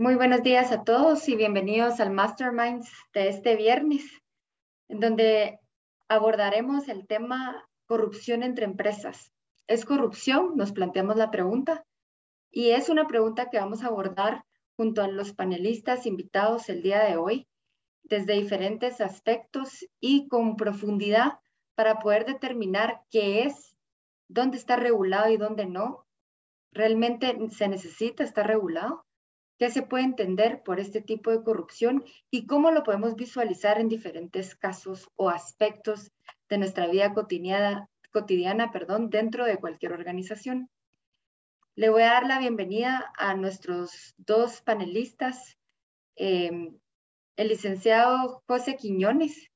Muy buenos días a todos y bienvenidos al Masterminds de este viernes, donde abordaremos el tema corrupción entre empresas. ¿Es corrupción? Nos planteamos la pregunta. Y es una pregunta que vamos a abordar junto a los panelistas invitados el día de hoy, desde diferentes aspectos y con profundidad para poder determinar qué es, dónde está regulado y dónde no. ¿Realmente se necesita estar regulado? Qué se puede entender por este tipo de corrupción y cómo lo podemos visualizar en diferentes casos o aspectos de nuestra vida cotidiana, cotidiana perdón, dentro de cualquier organización. Le voy a dar la bienvenida a nuestros dos panelistas, em, el licenciado José Quiñones.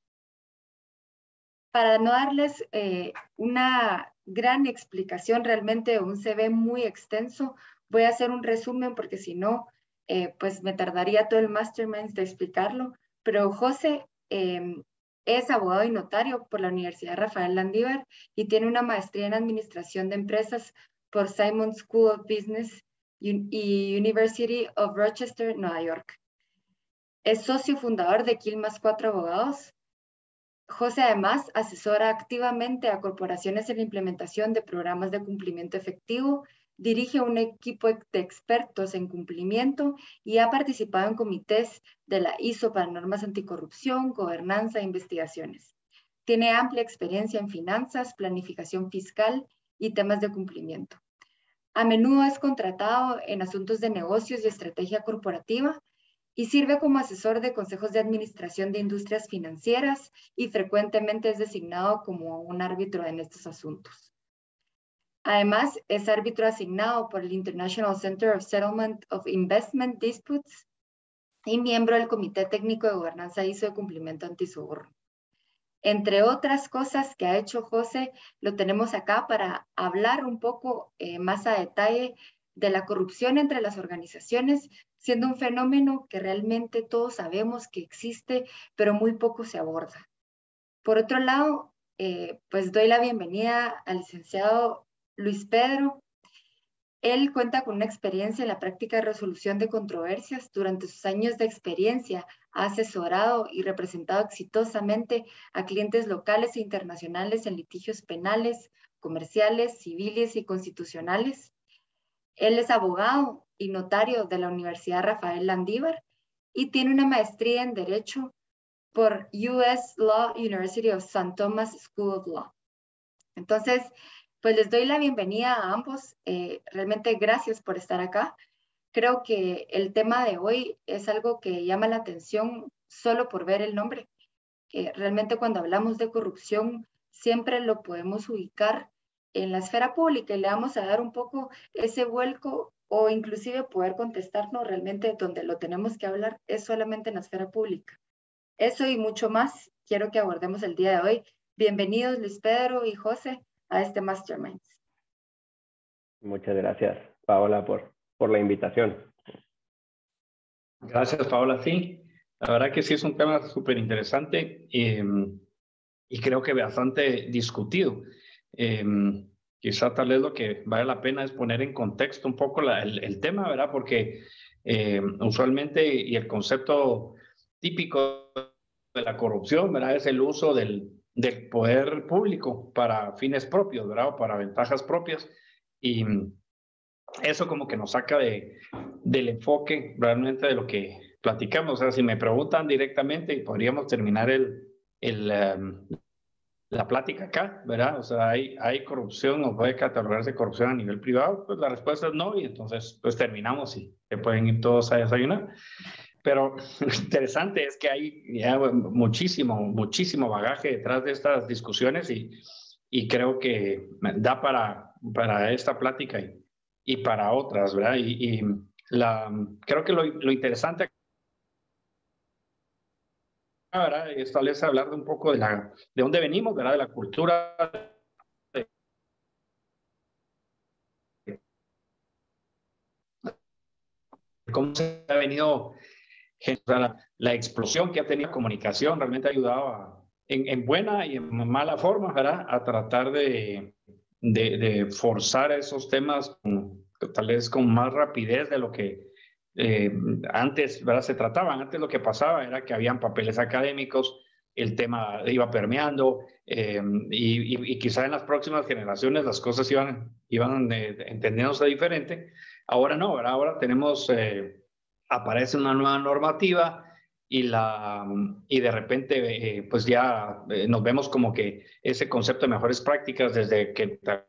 Para no darles eh, una gran explicación, realmente un CV muy extenso, voy a hacer un resumen porque si no, eh, pues me tardaría todo el mastermind de explicarlo, pero José em, es abogado y notario por la Universidad Rafael Landívar y tiene una maestría en Administración de Empresas por Simon School of Business y University of Rochester, Nueva York. Es socio fundador de Quilmas Cuatro Abogados. José además asesora activamente a corporaciones en la implementación de programas de cumplimiento efectivo dirige un equipo de expertos en cumplimiento y ha participado en comités de la ISO para normas anticorrupción, gobernanza e investigaciones. Tiene amplia experiencia en finanzas, planificación fiscal y temas de cumplimiento. A menudo es contratado en asuntos de negocios y estrategia corporativa y sirve como asesor de consejos de administración de industrias financieras y frecuentemente es designado como un árbitro en estos asuntos. Además, es árbitro asignado por el International Center of Settlement of Investment Disputes y miembro del Comité Técnico de Gobernanza ISO de Cumplimiento Antisoborno. Entre otras cosas que ha hecho José, lo tenemos acá para hablar un poco eh, más a detalle de la corrupción entre las organizaciones, siendo un fenómeno que realmente todos sabemos que existe, pero muy poco se aborda. Por otro lado, eh, pues doy la bienvenida al licenciado Luis Pedro. Él cuenta con una experiencia en la práctica de resolución de controversias. Durante sus años de experiencia ha asesorado y representado exitosamente a clientes locales e internacionales en litigios penales, comerciales, civiles y constitucionales. Él es abogado y notario de la Universidad Rafael Landívar y tiene una maestría en Derecho por US Law University of St. Thomas School of Law. Entonces, pues les doy la bienvenida a ambos. Eh, realmente gracias por estar acá. Creo que el tema de hoy es algo que llama la atención solo por ver el nombre. realmente cuando hablamos de corrupción siempre lo podemos ubicar en la esfera pública y le vamos a dar un poco ese vuelco o inclusive poder contestarnos realmente donde lo tenemos que hablar es solamente en la esfera pública. Eso y mucho más quiero que abordemos el día de hoy. Bienvenidos Luis Pedro y José a este Mastermind. Muchas gracias, Paola, por, por la invitación. Gracias, Paola. Sí, la verdad que sí es un tema súper interesante em, y creo que bastante discutido. Eh, quizá tal vez lo que vale la pena es poner en contexto un poco el, el, tema, ¿verdad? Porque em, usualmente y el concepto típico de la corrupción, ¿verdad? Es el uso del, del poder público para fines propios, ¿verdad? O para ventajas propias. Y eso como que nos saca de, del enfoque realmente de lo que platicamos. O sea, si me preguntan directamente, podríamos terminar el, el, em, la plática acá, ¿verdad? O sea, ¿hay, hay corrupción o puede catalogarse corrupción a nivel privado? Pues la respuesta es no y entonces pues terminamos y se pueden ir todos a desayunar. Pero lo interesante es que hay muchísimo, muchísimo bagaje detrás de estas discusiones y, y creo que da para, para esta plática y, y para otras, ¿verdad? Y, y la, creo que lo, lo interesante ahora es tal hablar de un poco de, la, de dónde venimos, ¿verdad? De la cultura. cómo se ha venido la, explosión que ha tenido la comunicación realmente ha ayudado en, buena y en mala forma ¿verdad? a tratar de, de, forzar esos temas tal vez con más rapidez de lo que eh, antes, ¿verdad? Se trataban, antes lo que pasaba era que habían papeles académicos, el tema iba permeando eh, y, y, quizá en las próximas generaciones las cosas iban, iban eh, entendiéndose diferente. Ahora no, ¿verdad? ahora tenemos, aparece una nueva normativa y, la, y de repente pues ya nos vemos como que ese concepto de mejores prácticas desde que tal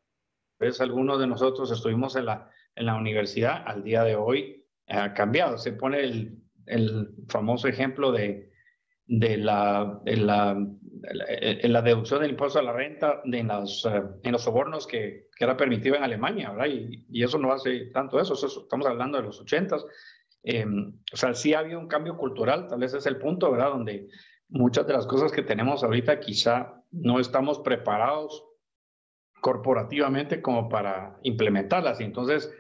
vez algunos de nosotros estuvimos en la, en la universidad al día de hoy ha cambiado. Se pone el, el famoso ejemplo de, de, la, de la, la, deducción del impuesto a la renta de los, eh, en los sobornos que, que, era permitido en Alemania, ¿verdad? Y, y, eso no hace tanto eso, estamos hablando de los ochentas. Eh, o sea, sí ha habido un cambio cultural, tal vez es el punto, ¿verdad? Donde muchas de las cosas que tenemos ahorita quizá no estamos preparados corporativamente como para implementarlas. Y entonces,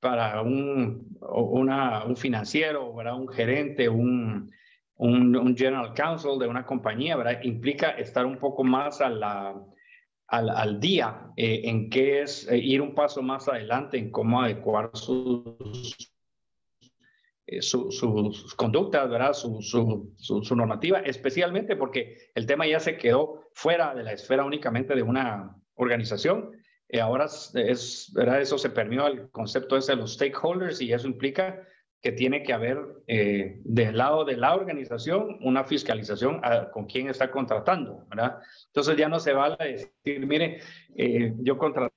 para un, una, un financiero, ¿verdad? un gerente, un, un, general counsel de una compañía, ¿verdad? implica estar un poco más a la, al, al día eh, en qué es eh, ir un paso más adelante en cómo adecuar sus, eh, sus conductas, ¿verdad? Su, su, su, normativa, especialmente porque el tema ya se quedó fuera de la esfera únicamente de una organización y ahora es, ¿verdad? eso se permeó el concepto ese de los stakeholders y eso implica que tiene que haber eh, del lado de la organización una fiscalización con quién está contratando, ¿verdad? Entonces ya no se vale decir, mire, eh, yo contraté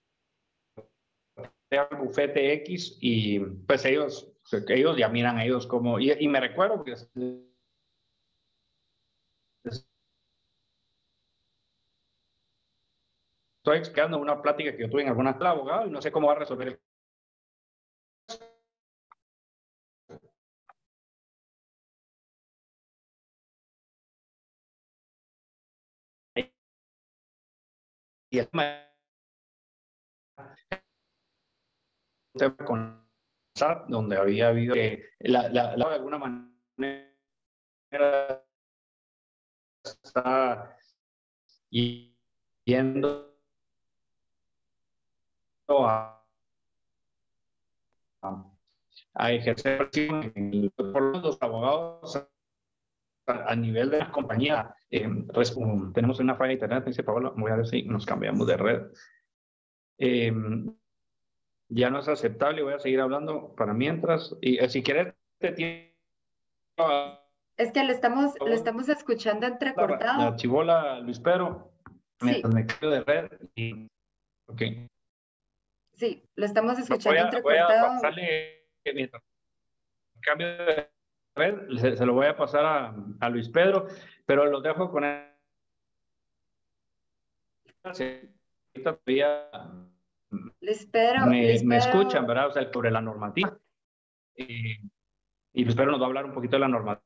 al bufete X y pues ellos, ellos ya miran a ellos como, y, me recuerdo que estoy explicando una plática que yo tuve en alguna abogado y no sé cómo va a resolver el y tema con donde había habido que la, la, la, de alguna manera está yendo a, a ejercer por los abogados a, nivel de la compañía. Eh, tenemos una falla de internet, dice Pablo, voy a ver si nos cambiamos de red. Eh, ya no es aceptable, voy a seguir hablando para mientras. Y eh, si quieres, te Es que le estamos, le estamos escuchando entrecortado. La, la chivola Luis Pedro, me, me cambio de red y... Ok. Sí, lo estamos escuchando mientras cambio de red, se, se, lo voy a pasar a, a, Luis Pedro, pero lo dejo con él. Luis Pedro, me, Luis me escuchan, ¿verdad? O sea, sobre la normativa. Y, y Luis Pedro nos va a hablar un poquito de la normativa.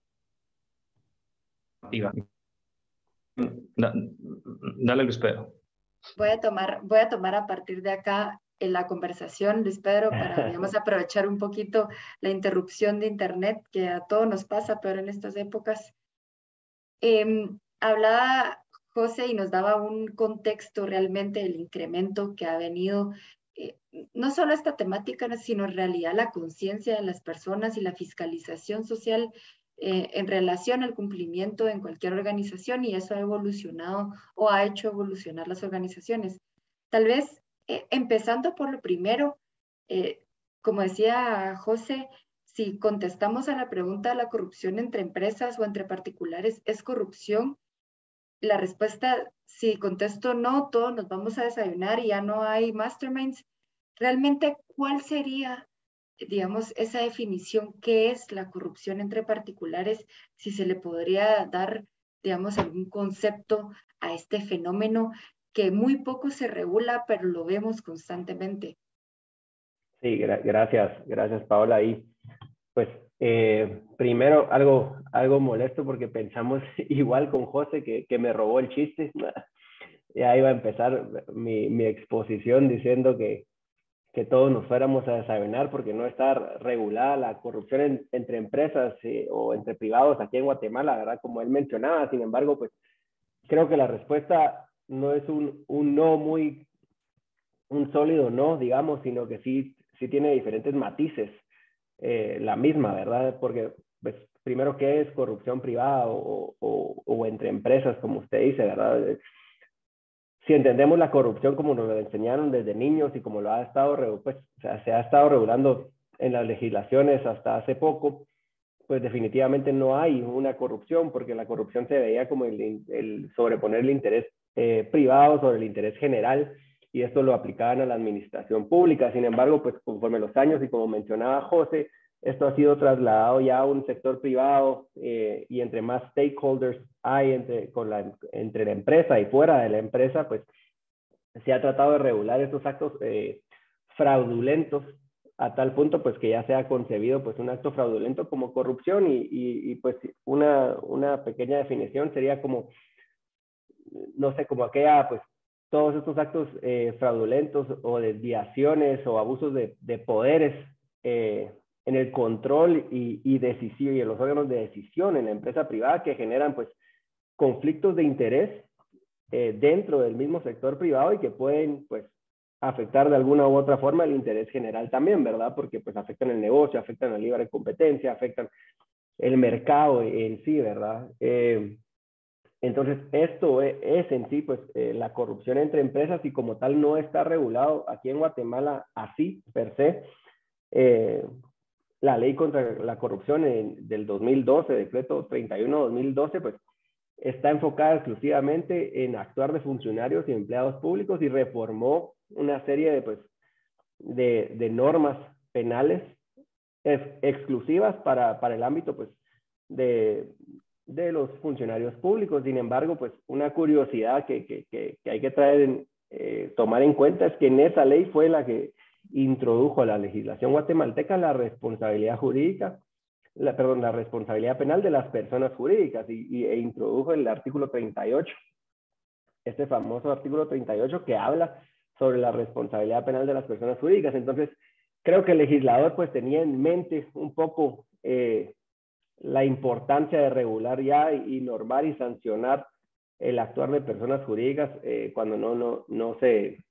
Dale, Luis Pedro. Voy a tomar, voy a tomar a partir de acá en la conversación, Luis Pedro, para digamos, aprovechar un poquito la interrupción de Internet que a todos nos pasa, pero en estas épocas. Eh, hablaba José y nos daba un contexto realmente del incremento que ha venido, eh, no solo esta temática, sino en realidad la conciencia de las personas y la fiscalización social eh, en relación al cumplimiento en cualquier organización y eso ha evolucionado o ha hecho evolucionar las organizaciones. Tal vez eh, empezando por lo primero, eh, como decía José, si contestamos a la pregunta de la corrupción entre empresas o entre particulares, ¿es corrupción? La respuesta, si contesto no, todos nos vamos a desayunar y ya no hay masterminds. Realmente, ¿cuál sería, digamos, esa definición? ¿Qué es la corrupción entre particulares? Si se le podría dar, digamos, algún concepto a este fenómeno que muy poco se regula, pero lo vemos constantemente. Sí, gracias, gracias Paola. Y pues eh, primero algo, algo molesto porque pensamos igual con José que, que me robó el chiste. ya iba a empezar mi, mi exposición diciendo que, que, todos nos fuéramos a desayunar porque no está regulada la corrupción entre empresas eh, o entre privados aquí en Guatemala, ¿verdad? Como él mencionaba. Sin embargo, pues creo que la respuesta no es un, un no muy, un sólido no, digamos, sino que sí, sí tiene diferentes matices. Eh, la misma, ¿verdad? Porque, pues, primero, ¿qué es corrupción privada o, entre empresas, como usted dice, ¿verdad? Si entendemos la corrupción como nos lo enseñaron desde niños y como lo ha estado, pues, se ha estado regulando en las legislaciones hasta hace poco, pues definitivamente no hay una corrupción, porque la corrupción se veía como el, el sobreponer el interés eh, privado sobre el interés general, y esto lo aplicaban a la administración pública. Sin embargo, pues conforme los años y como mencionaba José, esto ha sido trasladado ya a un sector privado eh, y entre más stakeholders hay entre, con la, entre la empresa y fuera de la empresa, pues se ha tratado de regular estos actos eh, fraudulentos a tal punto pues que ya se ha concebido pues un acto fraudulento como corrupción y, y, pues una, una pequeña definición sería como, no sé, como aquella pues todos estos actos eh, fraudulentos o desviaciones o abusos de, de poderes eh, en el control y, y decisión y en los órganos de decisión en la empresa privada que generan pues conflictos de interés eh, dentro del mismo sector privado y que pueden pues afectar de alguna u otra forma el interés general también, ¿verdad? Porque pues afectan el negocio, afectan la libre competencia, afectan el mercado en sí, ¿verdad? Eh, entonces, esto e, es en sí, pues, eh, la corrupción entre empresas y como tal no está regulado aquí en Guatemala así, per se. Eh, la ley contra la corrupción del 2012, decreto 31-2012, pues, está enfocada exclusivamente en actuar de funcionarios y empleados públicos y reformó una serie de, pues, de, de normas penales exclusivas para, para el ámbito, pues, de, de los funcionarios públicos. Sin embargo, pues una curiosidad que, que, que, hay que traer eh, tomar en cuenta es que en esa ley fue la que introdujo la legislación guatemalteca la responsabilidad jurídica, la, perdón, la responsabilidad penal de las personas jurídicas y, e introdujo el artículo 38, este famoso artículo 38 que habla sobre la responsabilidad penal de las personas jurídicas. Entonces, creo que el legislador pues tenía en mente un poco eh, la importancia de regular ya y, normar y sancionar el actuar de personas jurídicas eh, cuando no, no, no, se,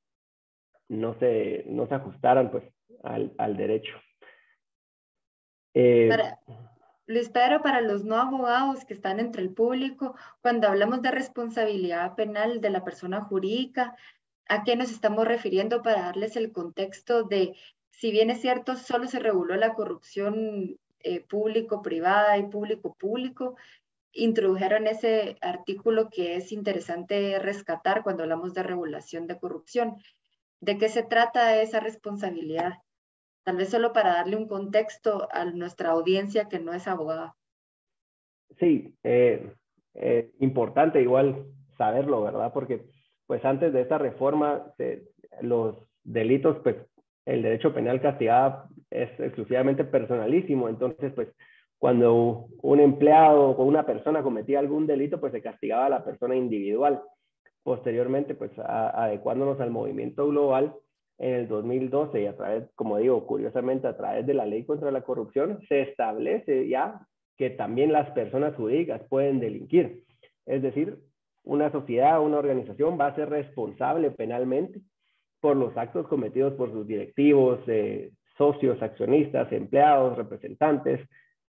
no, se, no se ajustaran pues, al, al derecho. Eh, para, Luis Pedro, para los no abogados que están entre el público, cuando hablamos de responsabilidad penal de la persona jurídica, ¿a qué nos estamos refiriendo para darles el contexto de, si bien es cierto, solo se reguló la corrupción eh, público-privada y público-público, introdujeron ese artículo que es interesante rescatar cuando hablamos de regulación de corrupción. ¿De qué se trata esa responsabilidad? Tal vez solo para darle un contexto a nuestra audiencia que no es abogada. Sí, eh, eh, importante igual saberlo, ¿verdad? Porque pues antes de esta reforma, los delitos pues el derecho penal castigado es exclusivamente personalísimo, entonces pues cuando un empleado o una persona cometía algún delito, pues se castigaba a la persona individual. Posteriormente, pues adecuándonos al movimiento global, en el 2012 y a través, como digo, curiosamente a través de la ley contra la corrupción, se establece ya que también las personas jurídicas pueden delinquir. Es decir, una sociedad, una organización va a ser responsable penalmente por los actos cometidos por sus directivos, eh, socios, accionistas, empleados, representantes,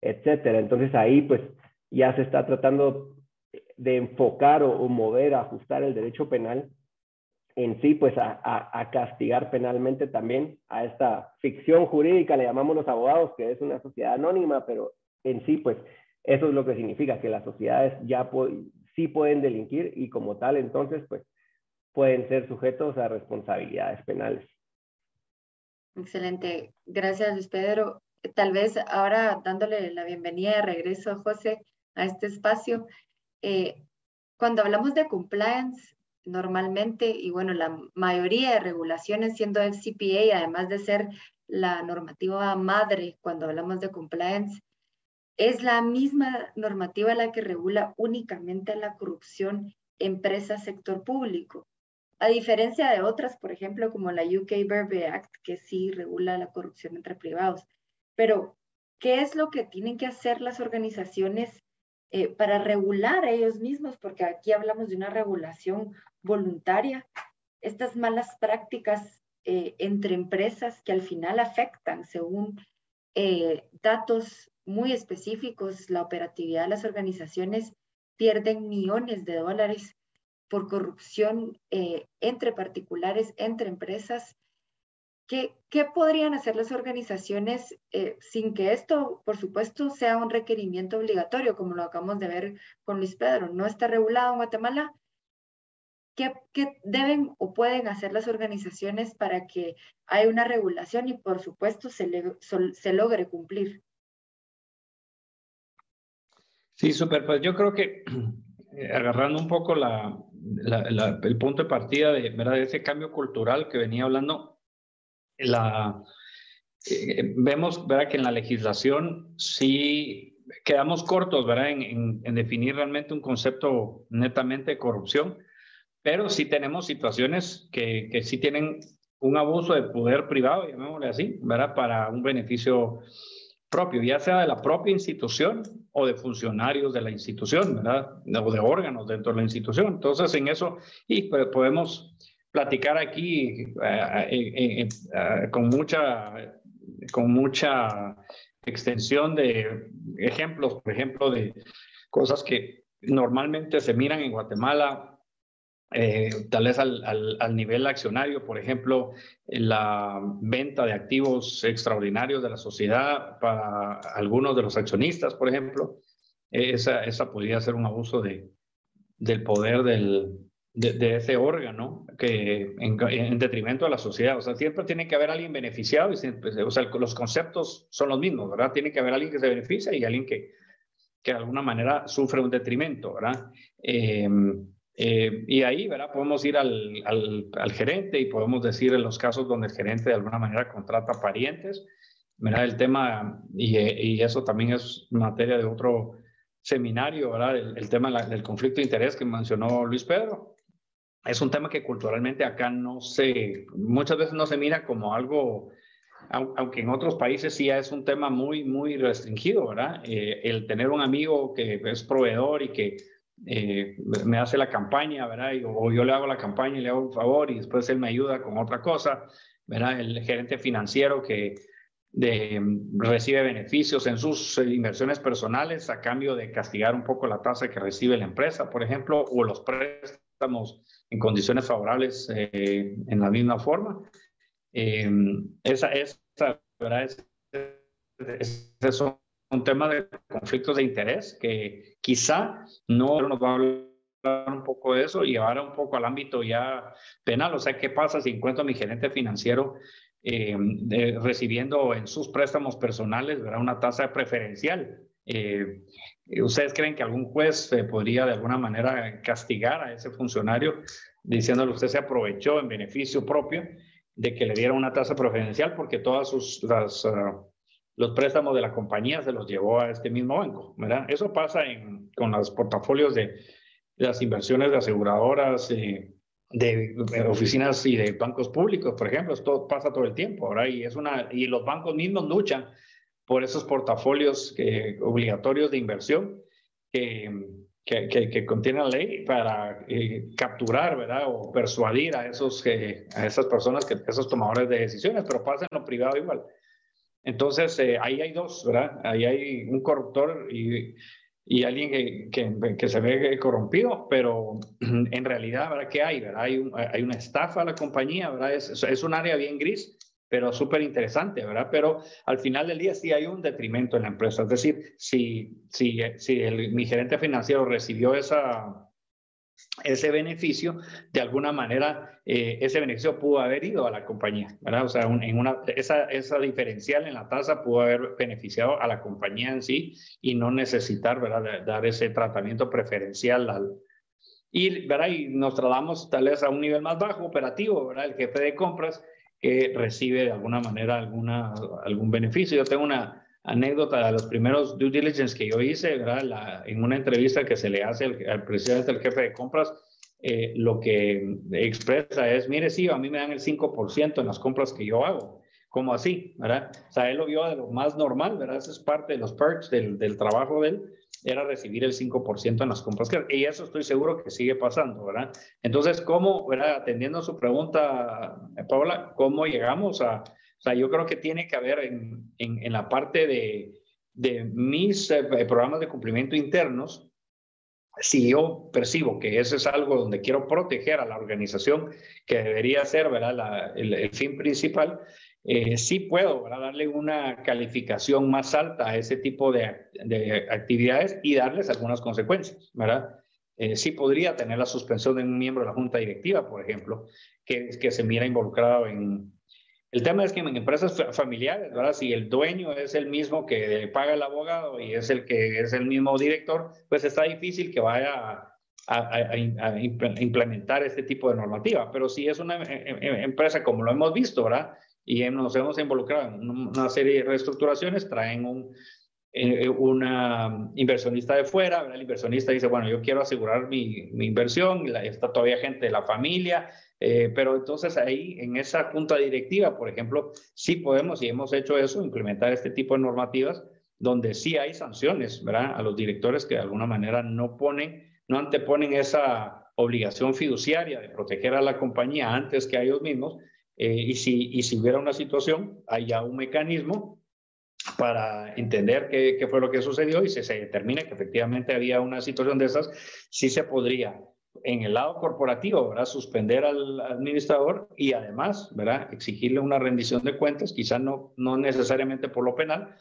etcétera. Entonces ahí pues ya se está tratando de enfocar o, mover, ajustar el derecho penal en sí, pues a, castigar penalmente también a esta ficción jurídica, le llamamos los abogados, que es una sociedad anónima, pero en sí, pues eso es lo que significa que las sociedades ya sí pueden delinquir y como tal, entonces, pues pueden ser sujetos a responsabilidades penales. Excelente. Gracias, Luis Pedro. Tal vez ahora dándole la bienvenida de regreso a José a este espacio. Eh, cuando hablamos de compliance, normalmente, y bueno, la mayoría de regulaciones siendo el CPA, además de ser la normativa madre cuando hablamos de compliance, es la misma normativa la que regula únicamente la corrupción empresa-sector público. A diferencia de otras, por ejemplo, como la UK Burberry Act, que sí regula la corrupción entre privados. Pero, ¿qué es lo que tienen que hacer las organizaciones eh, para regular a ellos mismos? Porque aquí hablamos de una regulación voluntaria. Estas malas prácticas eh, entre empresas que al final afectan, según eh, datos muy específicos, la operatividad de las organizaciones pierden millones de dólares por corrupción eh, entre particulares, entre empresas. ¿Qué, ¿Qué, podrían hacer las organizaciones eh, sin que esto, por supuesto, sea un requerimiento obligatorio, como lo acabamos de ver con Luis Pedro? No está regulado en Guatemala. ¿Qué, ¿Qué, deben o pueden hacer las organizaciones para que haya una regulación y, por supuesto, se, le, se logre cumplir? Sí, súper. Pues yo creo que eh, agarrando un poco la, el punto de partida de, ¿verdad? de ese cambio cultural que venía hablando, la, eh, vemos ¿verdad? que en la legislación sí quedamos cortos ¿verdad? En, en, definir realmente un concepto netamente de corrupción, pero sí tenemos situaciones que, que sí tienen un abuso de poder privado, llamémosle así, ¿verdad? para un beneficio propio, ya sea de la propia institución o de funcionarios de la institución, ¿verdad? O de órganos dentro de la institución. Entonces, en eso, y pues, podemos platicar aquí eh, eh, eh, con, mucha, con mucha extensión de ejemplos, por ejemplo, de cosas que normalmente se miran en Guatemala eh, tal vez al, al, nivel accionario, por ejemplo, la venta de activos extraordinarios de la sociedad para algunos de los accionistas, por ejemplo, esa, esa podría ser un abuso de, del poder del, de, ese órgano que en, detrimento de la sociedad. O sea, siempre tiene que haber alguien beneficiado, y siempre, o sea, los conceptos son los mismos, ¿verdad? Tiene que haber alguien que se beneficia y alguien que, que de alguna manera sufre un detrimento, ¿verdad? Eh, eh, y ahí, ¿verdad? Podemos ir al, al, gerente y podemos decir en los casos donde el gerente de alguna manera contrata parientes, ¿verdad? El tema, y, y eso también es materia de otro seminario, ¿verdad? El, tema del conflicto de interés que mencionó Luis Pedro. Es un tema que culturalmente acá no se, muchas veces no se mira como algo, aunque en otros países sí es un tema muy, muy restringido, ¿verdad? Eh, el tener un amigo que es proveedor y que eh, me hace la campaña, ¿verdad? o yo le hago la campaña y le hago un favor y después él me ayuda con otra cosa, ¿verdad? El gerente financiero que recibe beneficios en sus inversiones personales a cambio de castigar un poco la tasa que recibe la empresa, por ejemplo, o los préstamos en condiciones favorables eh, en la misma forma. Eh, esa, esa, ¿verdad? Es, es, eso un tema de conflictos de interés que quizá no nos va a hablar un poco de eso y ahora un poco al ámbito ya penal. O sea, ¿qué pasa si encuentro a mi gerente financiero eh, recibiendo en sus préstamos personales ¿verdad? una tasa preferencial? Eh, ¿Ustedes creen que algún juez podría de alguna manera castigar a ese funcionario diciéndole usted se aprovechó en beneficio propio de que le diera una tasa preferencial porque todas sus las, ah, los préstamos de la compañía se los llevó a este mismo banco, ¿verdad? Eso pasa con los portafolios de, las inversiones de aseguradoras, eh, de, oficinas y de bancos públicos, por ejemplo, esto pasa todo el tiempo, ¿verdad? Y, es una, y los bancos mismos luchan por esos portafolios que, obligatorios de inversión que, que, que, contiene la ley para eh, capturar, ¿verdad? O persuadir a, esos, eh, a esas personas, que, esos tomadores de decisiones, pero pasa en lo privado igual. Entonces, eh, ahí hay dos, ¿verdad? Ahí hay un corruptor y, alguien que, se ve corrompido, pero en realidad, ¿verdad? ¿Qué hay? ¿verdad? Hay, una estafa a la compañía, ¿verdad? Es, un área bien gris, pero súper interesante, ¿verdad? Pero al final del día sí hay un detrimento en la empresa. Es decir, si, si, si el, mi gerente financiero recibió esa, ese beneficio, de alguna manera, eh, ese beneficio pudo haber ido a la compañía, ¿verdad? O sea, en una, esa, esa diferencial en la tasa pudo haber beneficiado a la compañía en sí y no necesitar, ¿verdad?, dar ese tratamiento preferencial al... Y, ¿verdad? Y nos trasladamos tal vez a un nivel más bajo, operativo, ¿verdad? El jefe de compras que recibe de alguna manera alguna, algún beneficio. Yo tengo una, anécdota de los primeros due diligence que yo hice, ¿verdad? en una entrevista que se le hace al, presidente del jefe de compras, eh, lo que expresa es, mire, sí, a mí me dan el 5% en las compras que yo hago. ¿Cómo así? ¿verdad? O sea, él lo vio de lo más normal, ¿verdad? Eso es parte de los perks del, del trabajo de él, era recibir el 5% en las compras. Y eso estoy seguro que sigue pasando, ¿verdad? Entonces, ¿cómo, ¿verdad? atendiendo a su pregunta, Paula, cómo llegamos a, O sea, yo creo que tiene que haber en, en, en la parte de, de mis eh, programas de cumplimiento internos, si yo percibo que ese es algo donde quiero proteger a la organización, que debería ser ¿verdad? el, fin principal, eh, sí puedo darle una calificación más alta a ese tipo de, actividades y darles algunas consecuencias. ¿verdad? Eh, sí podría tener la suspensión de un miembro de la junta directiva, por ejemplo, que, que se mira involucrado en, el tema es que en empresas familiares, ¿verdad? Si el dueño es el mismo que paga el abogado y es el que es el mismo director, pues está difícil que vaya a, implementar este tipo de normativa. Pero si es una eh, eh, eh, empresa como lo hemos visto, ¿verdad? Y nos hemos involucrado en una serie de reestructuraciones, traen un, una inversionista de fuera, ¿verdad? el inversionista dice, bueno, yo quiero asegurar mi, mi inversión, está todavía gente de la familia, eh, pero entonces ahí, en esa junta directiva, por ejemplo, sí podemos, y hemos hecho eso, implementar este tipo de normativas donde sí hay sanciones, ¿verdad? A los directores que de alguna manera no ponen, no anteponen esa obligación fiduciaria de proteger a la compañía antes que a ellos mismos. Eh, y, si, y si hubiera una situación, hay ya un mecanismo para entender qué, fue lo que sucedió y si se determina que efectivamente había una situación de esas, sí se podría en el lado corporativo, ¿verdad? Suspender al administrador y además, ¿verdad? Exigirle una rendición de cuentas, quizás no, no necesariamente por lo penal,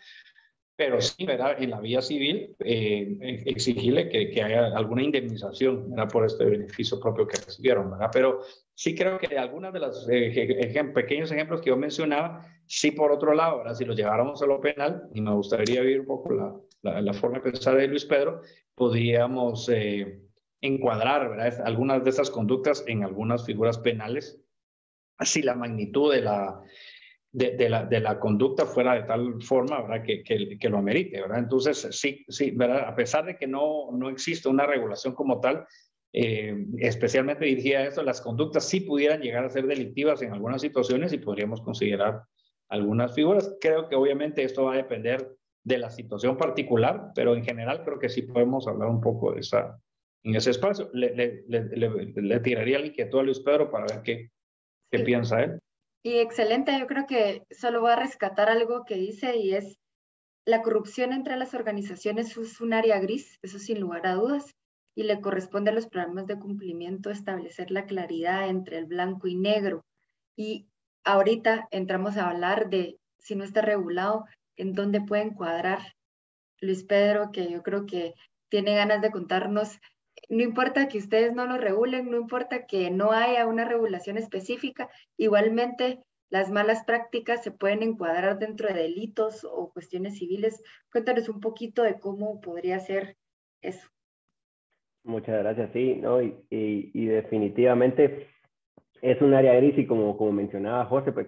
pero sí, ¿verdad? En la vía civil, eh, exigirle que, que, haya alguna indemnización, ¿verdad? Por este beneficio propio que recibieron, ¿verdad? Pero sí creo que algunas de los eh, pequeños ejemplos que yo mencionaba, sí por otro lado, ¿verdad? Si los lleváramos a lo penal, y me gustaría ver un poco la, la, forma de pensar de Luis Pedro, podríamos... Eh, encuadrar ¿verdad? algunas de esas conductas en algunas figuras penales, si la magnitud de la, de, la, de la conducta fuera de tal forma ¿verdad? Que, que, lo amerite. ¿verdad? Entonces, sí, sí ¿verdad? a pesar de que no, no existe una regulación como tal, eh, especialmente dirigida a eso, las conductas sí pudieran llegar a ser delictivas en algunas situaciones y podríamos considerar algunas figuras. Creo que obviamente esto va a depender de la situación particular, pero en general creo que sí podemos hablar un poco de esa, en ese espacio. Le, le, le, le tiraría la inquietud a Luis Pedro para ver qué, qué piensa él. Y excelente, yo creo que solo voy a rescatar algo que dice y es la corrupción entre las organizaciones es un área gris, eso sin lugar a dudas, y le corresponde a los programas de cumplimiento establecer la claridad entre el blanco y negro. Y ahorita entramos a hablar de si no está regulado, en dónde puede encuadrar Luis Pedro, que yo creo que tiene ganas de contarnos no importa que ustedes no lo regulen, no importa que no haya una regulación específica, igualmente las malas prácticas se pueden encuadrar dentro de delitos o cuestiones civiles. Cuéntanos un poquito de cómo podría ser eso. Muchas gracias, sí, ¿no? Y, y, definitivamente es un área gris y como, como mencionaba José, pues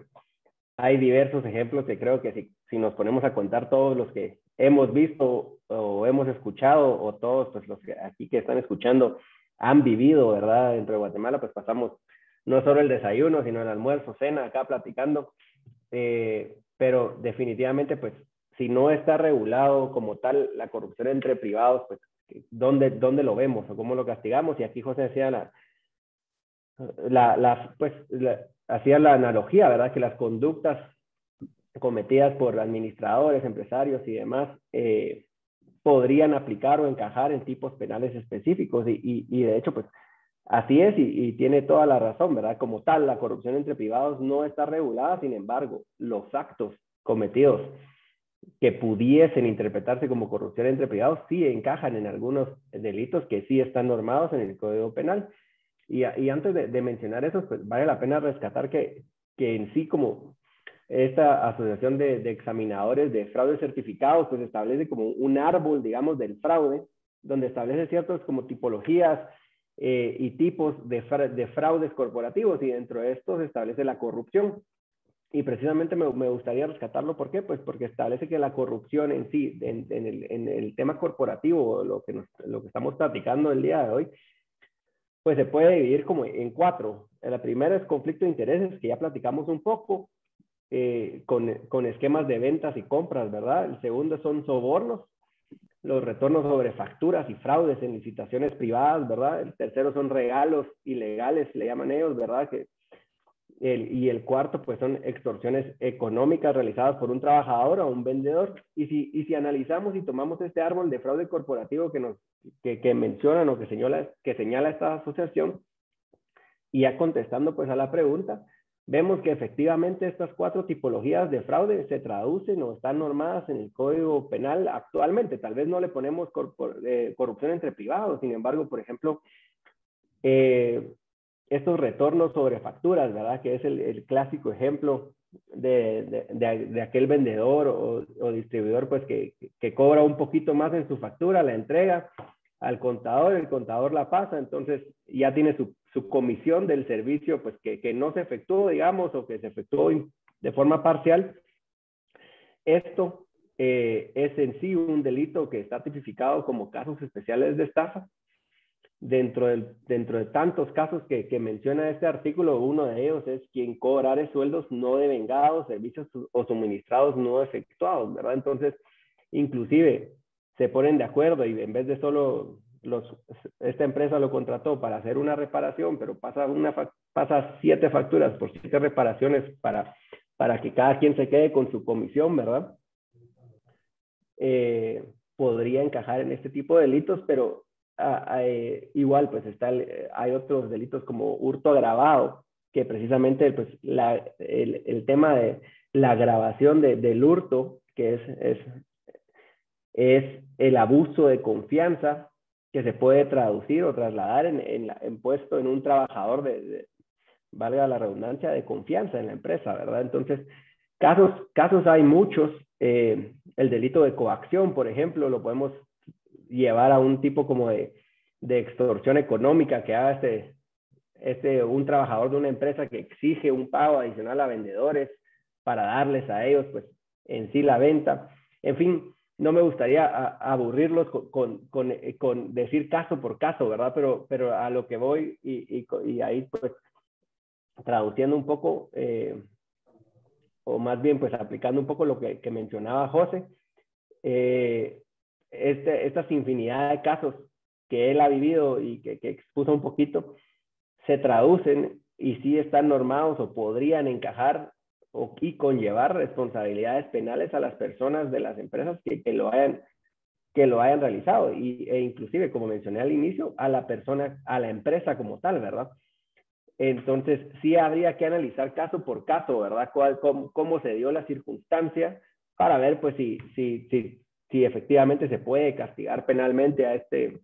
hay diversos ejemplos que creo que si, si nos ponemos a contar todos los que hemos visto o hemos escuchado, o todos pues, los que aquí que están escuchando han vivido, ¿verdad? Dentro de Guatemala, pues pasamos no solo el desayuno, sino el almuerzo, cena, acá platicando. Eh, pero definitivamente, pues, si no está regulado como tal la corrupción entre privados, pues, ¿dónde, dónde lo vemos o cómo lo castigamos? Y aquí José decía la, la, la pues, hacía la analogía, ¿verdad? Que las conductas cometidas por administradores, empresarios y demás, eh, podrían aplicar o encajar en tipos penales específicos. Y, y, de hecho, pues así es y, tiene toda la razón, ¿verdad? Como tal, la corrupción entre privados no está regulada, sin embargo, los actos cometidos que pudiesen interpretarse como corrupción entre privados sí encajan en algunos delitos que sí están normados en el Código Penal. Y, y antes de, de, mencionar eso, pues vale la pena rescatar que, que en sí como esta asociación de, examinadores de fraude certificados, pues establece como un árbol, digamos, del fraude, donde establece ciertas como tipologías eh, y tipos de, de, fraudes corporativos y dentro de estos establece la corrupción. Y precisamente me, gustaría rescatarlo, ¿por qué? Pues porque establece que la corrupción en sí, en, en, el, en el, tema corporativo, lo que, lo que estamos platicando el día de hoy, pues se puede dividir como en cuatro. La primera es conflicto de intereses, que ya platicamos un poco. Eh, con, con, esquemas de ventas y compras, ¿verdad? El segundo son sobornos, los retornos sobre facturas y fraudes en licitaciones privadas, ¿verdad? El tercero son regalos ilegales, le llaman ellos, ¿verdad? Que y el cuarto, pues son extorsiones económicas realizadas por un trabajador o un vendedor. Y si, y si analizamos y tomamos este árbol de fraude corporativo que, nos, que, que mencionan o que señala, que señala esta asociación, y ya contestando pues a la pregunta, vemos que efectivamente estas cuatro tipologías de fraude se traducen o están normadas en el Código Penal actualmente. Tal vez no le ponemos eh, corrupción entre privados, sin embargo, por ejemplo, eh, estos retornos sobre facturas, ¿verdad? Que es el, clásico ejemplo de, de, aquel vendedor o, distribuidor, pues que, que, cobra un poquito más en su factura, la entrega al contador, el contador la pasa, entonces ya tiene su, su comisión del servicio, pues que, que, no se efectuó, digamos, o que se efectuó de forma parcial. Esto eh, es en sí un delito que está tipificado como casos especiales de estafa Dentro, del, dentro de tantos casos que, que, menciona este artículo, uno de ellos es quien cobrare sueldos no devengados, servicios o suministrados no efectuados, ¿verdad? Entonces, inclusive se ponen de acuerdo y en vez de solo los, esta empresa lo contrató para hacer una reparación, pero pasa, una, pasa siete facturas por siete reparaciones para, para que cada quien se quede con su comisión, ¿verdad? Eh, podría encajar en este tipo de delitos, pero eh, igual, pues está hay otros delitos como hurto agravado, que precisamente pues, la, el, el, tema de la grabación de, del hurto, que es, es, es, el abuso de confianza que se puede traducir o trasladar en, en, puesto en un trabajador de, valga la redundancia, de confianza en la empresa, ¿verdad? Entonces, casos, casos hay muchos. Eh, el delito de coacción, por ejemplo, lo podemos llevar a un tipo como de, de extorsión económica que este, este, un trabajador de una empresa que exige un pago adicional a vendedores para darles a ellos, pues, en sí la venta. En fin, no me gustaría aburrirlos con, con, eh, con, decir caso por caso, ¿verdad? Pero, pero a lo que voy y, y, ahí, pues, traduciendo un poco, eh, o más bien, pues, aplicando un poco lo que, que mencionaba José, eh, este, estas infinidad de casos que él ha vivido y que, que expuso un poquito, se traducen y sí están normados o podrían encajar o, y conllevar responsabilidades penales a las personas de las empresas que, que lo hayan que lo hayan realizado y, e inclusive, como mencioné al inicio, a la persona, a la empresa como tal, ¿verdad? Entonces, sí habría que analizar caso por caso, ¿verdad? ¿Cuál, cómo, cómo se dio la circunstancia para ver, pues, si, si, si, si efectivamente se puede castigar penalmente a, este,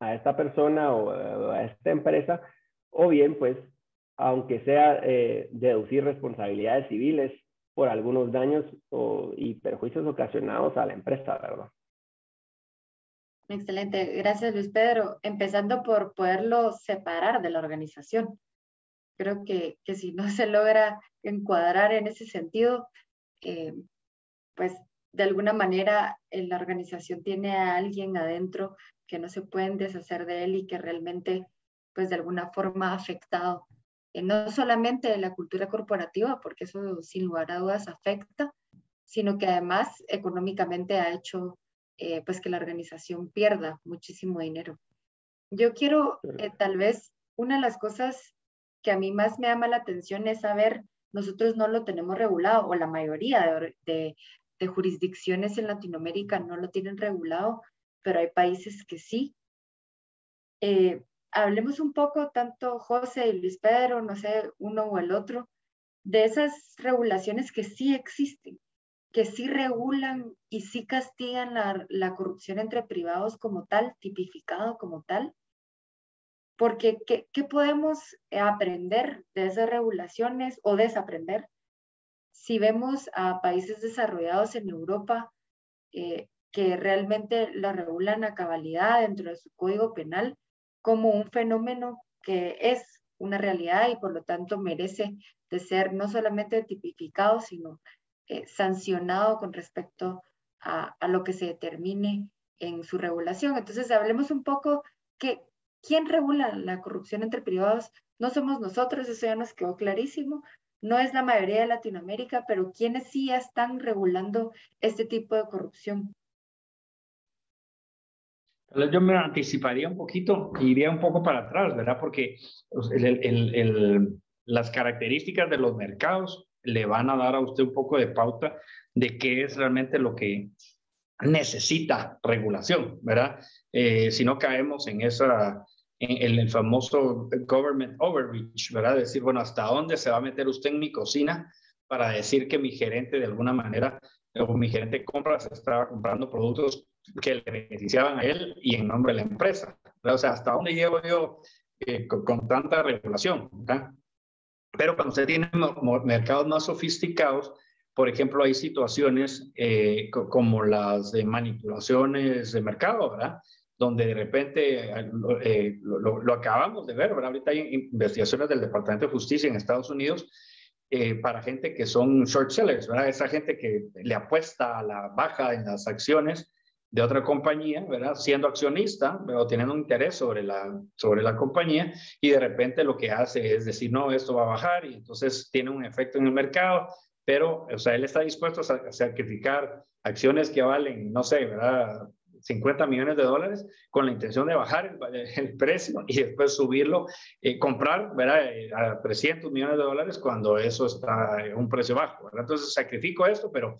a esta persona o a esta empresa, o bien, pues, aunque sea eh, deducir responsabilidades civiles por algunos daños o, y perjuicios ocasionados a la empresa, ¿verdad? Excelente, gracias Luis Pedro. Empezando por poderlo separar de la organización. Creo que, que si no se logra encuadrar en ese sentido, eh, pues de alguna manera la organización tiene a alguien adentro que no se pueden deshacer de él y que realmente, pues de alguna forma ha afectado eh, no solamente la cultura corporativa, porque eso sin lugar a dudas afecta, sino que además económicamente ha hecho eh, pues que la organización pierda muchísimo dinero. Yo quiero, eh, tal vez, una de las cosas que a mí más me llama la atención es saber, nosotros no lo tenemos regulado, o la mayoría de, de jurisdicciones en Latinoamérica no lo tienen regulado, pero hay países que sí. Eh, hablemos un poco, tanto José y Luis Pedro, no sé, uno o el otro, de esas regulaciones que sí existen, que sí regulan y sí castigan la, la corrupción entre privados como tal, tipificado como tal. Porque, ¿qué, ¿qué podemos aprender de esas regulaciones o desaprender si vemos a países desarrollados en Europa eh, que realmente la regulan a cabalidad dentro de su código penal como un fenómeno que es una realidad y por lo tanto merece de ser no solamente tipificado, sino eh, sancionado con respecto a, lo que se determine en su regulación. Entonces, hablemos un poco que quién regula la corrupción entre privados. No somos nosotros, eso ya nos quedó clarísimo, no es la mayoría de Latinoamérica, pero ¿quiénes sí están regulando este tipo de corrupción? Yo me anticiparía un poquito, iría un poco para atrás, ¿verdad? Porque pues, el, el, el, las características de los mercados le van a dar a usted un poco de pauta de qué es realmente lo que necesita regulación, ¿verdad? Eh, si no caemos en esa, en, el famoso government overreach, ¿verdad? Decir, bueno, ¿hasta dónde se va a meter usted en mi cocina para decir que mi gerente de alguna manera o mi gerente de compras estaba comprando productos que le beneficiaban a él y en nombre de la empresa? O sea, ¿hasta dónde llego yo eh, con, tanta regulación? ¿verdad? Pero cuando usted tiene mercados más sofisticados, por ejemplo, hay situaciones eh, como las de manipulaciones de mercado, ¿verdad? Donde de repente eh, lo, acabamos de ver, ¿verdad? Ahorita hay investigaciones del Departamento de Justicia en Estados Unidos eh, para gente que son short sellers, ¿verdad? Esa gente que le apuesta a la baja en las acciones de otra compañía, ¿verdad? Siendo accionista, pero teniendo un interés sobre la, sobre la compañía y de repente lo que hace es decir, no, esto va a bajar y entonces tiene un efecto en el mercado, pero, o sea, él está dispuesto a sacrificar acciones que valen, no sé, ¿verdad? 50 millones de dólares con la intención de bajar el, precio y después subirlo, eh, comprar ¿verdad? Eh, a 300 millones de dólares cuando eso está en un precio bajo. ¿verdad? Entonces sacrifico esto, pero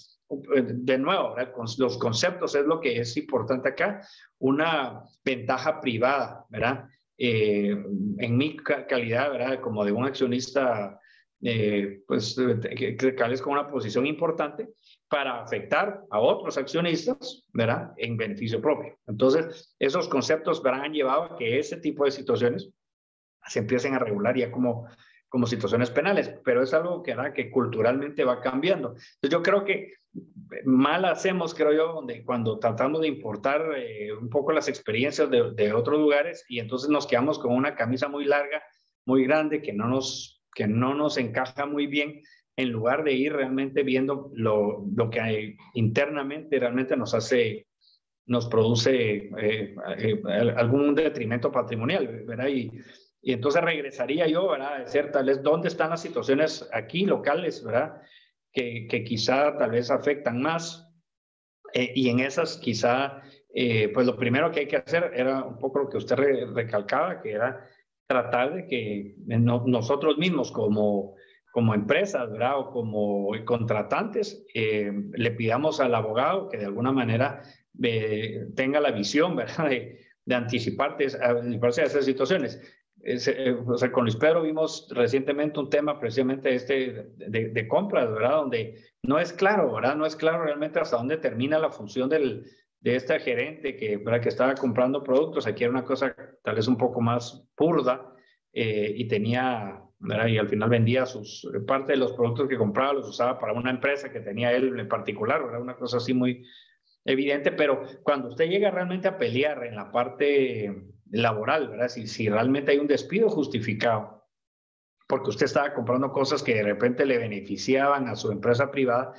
eh, de nuevo, los conceptos es lo que es importante acá, una ventaja privada, ¿verdad? en mi calidad, ¿verdad? Como de un accionista eh, pues que, que con una posición importante para afectar a otros accionistas, ¿verdad? En beneficio propio. Entonces, esos conceptos ¿verdad? han llevado a que ese tipo de situaciones se empiecen a regular ya como, como situaciones penales, pero es algo que hará que culturalmente va cambiando. Entonces, yo creo que mal hacemos, creo yo, donde, cuando tratamos de importar eh, un poco las experiencias de, de otros lugares y entonces nos quedamos con una camisa muy larga, muy grande, que no nos que no nos encaja muy bien, en lugar de ir realmente viendo lo, lo que hay internamente realmente nos hace, nos produce eh, eh, algún detrimento patrimonial, ¿verdad? Y, y entonces regresaría yo, ¿verdad? A decir tal vez dónde están las situaciones aquí locales, ¿verdad? Que, que quizá tal vez afectan más. Eh, y en esas quizá, pues lo primero que hay que hacer era un poco lo que usted recalcaba, que era tratar de que nosotros mismos como, como empresas, ¿verdad? O como contratantes, eh, le pidamos al abogado que de alguna manera eh, tenga la visión, ¿verdad? De, de anticiparte a, a esas situaciones. Eh, o sea, con Luis Pedro vimos recientemente un tema precisamente este de, de, compras, ¿verdad? Donde no es claro, ¿verdad? No es claro realmente hasta dónde termina la función del, de esta gerente que, para que estaba comprando productos, aquí era una cosa tal vez un poco más purda eh, y tenía, ¿verdad? y al final vendía sus, parte de los productos que compraba los usaba para una empresa que tenía él en particular, ¿verdad? una cosa así muy evidente, pero cuando usted llega realmente a pelear en la parte laboral, ¿verdad? Si, si realmente hay un despido justificado, porque usted estaba comprando cosas que de repente le beneficiaban a su empresa privada,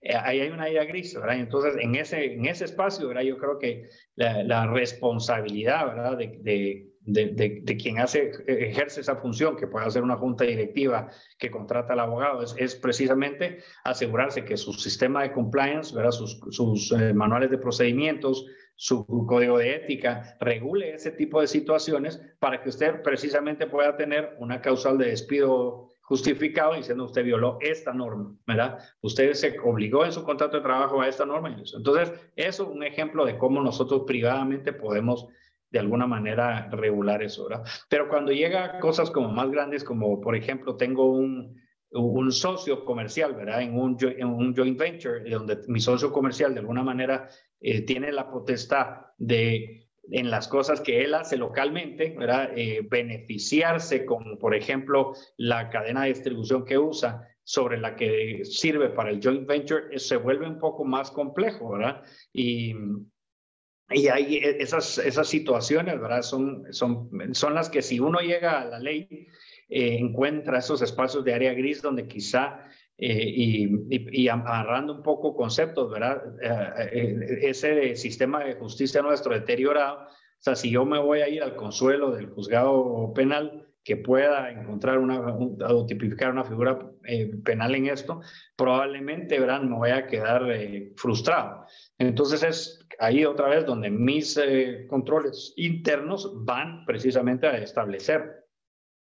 eh, ahí hay una idea gris, ¿verdad? Entonces, en ese, en ese espacio, ¿verdad? Yo creo que la, responsabilidad, ¿verdad? De, de, de, quien hace, ejerce esa función, que puede ser una junta directiva que contrata al abogado, es, es precisamente asegurarse que su sistema de compliance, ¿verdad? sus, sus eh, manuales de procedimientos, su código de ética, regule ese tipo de situaciones para que usted precisamente pueda tener una causal de despido justificado diciendo usted violó esta norma, ¿verdad? Usted se obligó en su contrato de trabajo a esta norma. Entonces, eso es un ejemplo de cómo nosotros privadamente podemos de alguna manera regular eso, ¿verdad? Pero cuando llega cosas como más grandes, como por ejemplo tengo un, un socio comercial, ¿verdad? En un, en un joint venture, donde mi socio comercial de alguna manera eh, tiene la potestad de en las cosas que él hace localmente, ¿verdad? Eh, beneficiarse con, por ejemplo, la cadena de distribución que usa sobre la que sirve para el joint venture, eh, se vuelve un poco más complejo, ¿verdad? Y, y hay e, esas, esas situaciones, ¿verdad? Son, son, son las que si uno llega a la ley, eh, encuentra esos espacios de área gris donde quizá eh, y, y, amarrando un poco conceptos, ¿verdad? Eh, eh, ese sistema de justicia nuestro deteriorado, o sea, si yo me voy a ir al consuelo del juzgado penal que pueda encontrar una, o tipificar una figura penal en esto, probablemente, ¿verdad? Me voy a quedar frustrado. Entonces es ahí otra vez donde mis controles internos van precisamente a establecer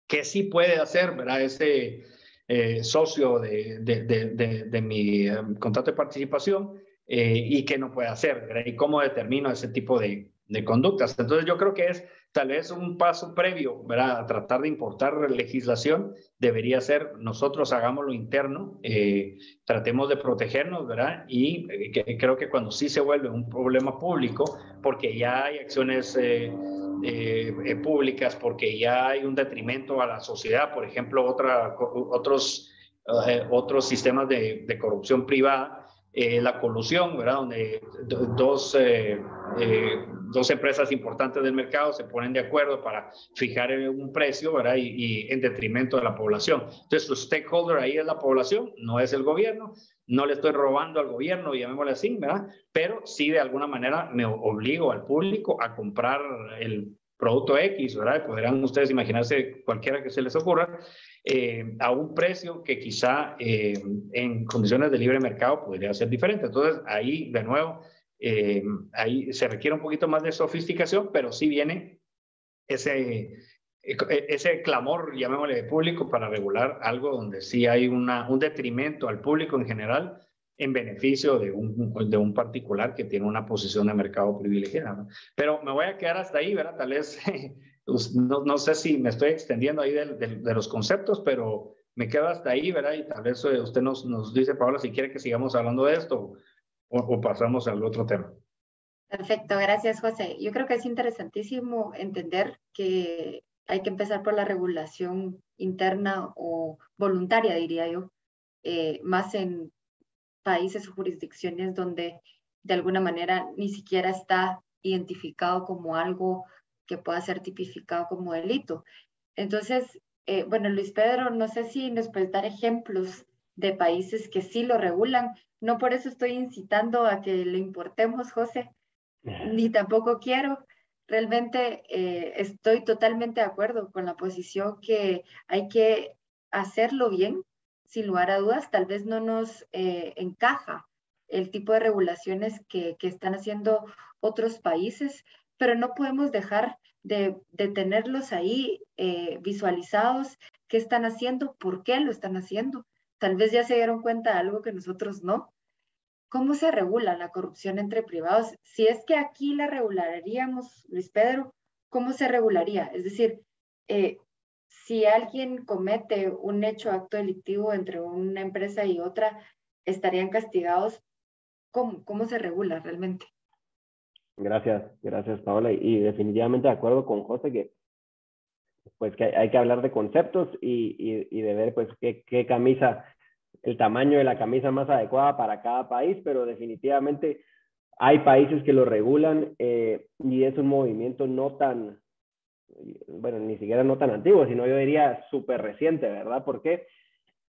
¿Qué sí puede hacer, verdad? Ese eh, socio de, de, de, de mi um, contrato de participación eh, y qué no puede hacer, ¿verdad? Y cómo determino ese tipo de, de conductas. Entonces yo creo que es tal vez un paso previo, ¿verdad? A tratar de importar legislación, debería ser nosotros hagamos lo interno, eh, tratemos de protegernos, ¿verdad? Y eh, creo que cuando sí se vuelve un problema público, porque ya hay acciones eh, públicas, porque ya hay un detrimento a la sociedad, por ejemplo, otra, otros, otros sistemas de, de corrupción privada, la colusión, ¿verdad? Donde dos eh, dos empresas importantes del mercado se ponen de acuerdo para fijar un precio, ¿verdad? Y, en detrimento de la población. Entonces, su stakeholder ahí es la población, no es el gobierno. No le estoy robando al gobierno, llamémosle así, ¿verdad? Pero sí, de alguna manera, me obligo al público a comprar el producto X, ¿verdad? Podrán ustedes imaginarse cualquiera que se les ocurra, eh, a un precio que quizá eh, en condiciones de libre mercado podría ser diferente. Entonces, ahí, de nuevo, eh, ahí se requiere un poquito más de sofisticación, pero sí viene ese, e, ese clamor, llamémosle de público, para regular algo donde sí hay una, un detrimento al público en general en beneficio de un, de un particular que tiene una posición de mercado privilegiada. Pero me voy a quedar hasta ahí, ¿verdad? Tal vez, no, no sé si me estoy extendiendo ahí de, los conceptos, pero me quedo hasta ahí, ¿verdad? Y tal vez eh, usted nos, nos dice, Paola, si quiere que sigamos hablando de esto o, pasamos al otro tema. Perfecto, gracias José. Yo creo que es interesantísimo entender que hay que empezar por la regulación interna o voluntaria, diría yo, eh, más en países o jurisdicciones donde de alguna manera ni siquiera está identificado como algo que pueda ser tipificado como delito. Entonces, eh, bueno, Luis Pedro, no sé si nos puedes dar ejemplos de países que sí lo regulan. No por eso estoy incitando a que le importemos, José, ni tampoco quiero. Realmente eh, estoy totalmente de acuerdo con la posición que hay que hacerlo bien, sin lugar a dudas. Tal vez no nos eh, encaja el tipo de regulaciones que, que, están haciendo otros países, pero no podemos dejar de, de tenerlos ahí eh, visualizados, qué están haciendo, por qué lo están haciendo tal vez ya se dieron cuenta de algo que nosotros no. ¿Cómo se regula la corrupción entre privados? Si es que aquí la regularíamos, Luis Pedro, ¿cómo se regularía? Es decir, eh, si alguien comete un hecho, acto delictivo entre una empresa y otra, ¿estarían castigados? ¿Cómo, cómo se regula realmente? Gracias, gracias Paola. Y definitivamente de acuerdo con José que pues que hay que hablar de conceptos y, y, de ver pues qué, qué, camisa, el tamaño de la camisa más adecuada para cada país, pero definitivamente hay países que lo regulan eh, y es un movimiento no tan, bueno, ni siquiera no tan antiguo, sino yo diría súper reciente, ¿verdad? ¿Por qué?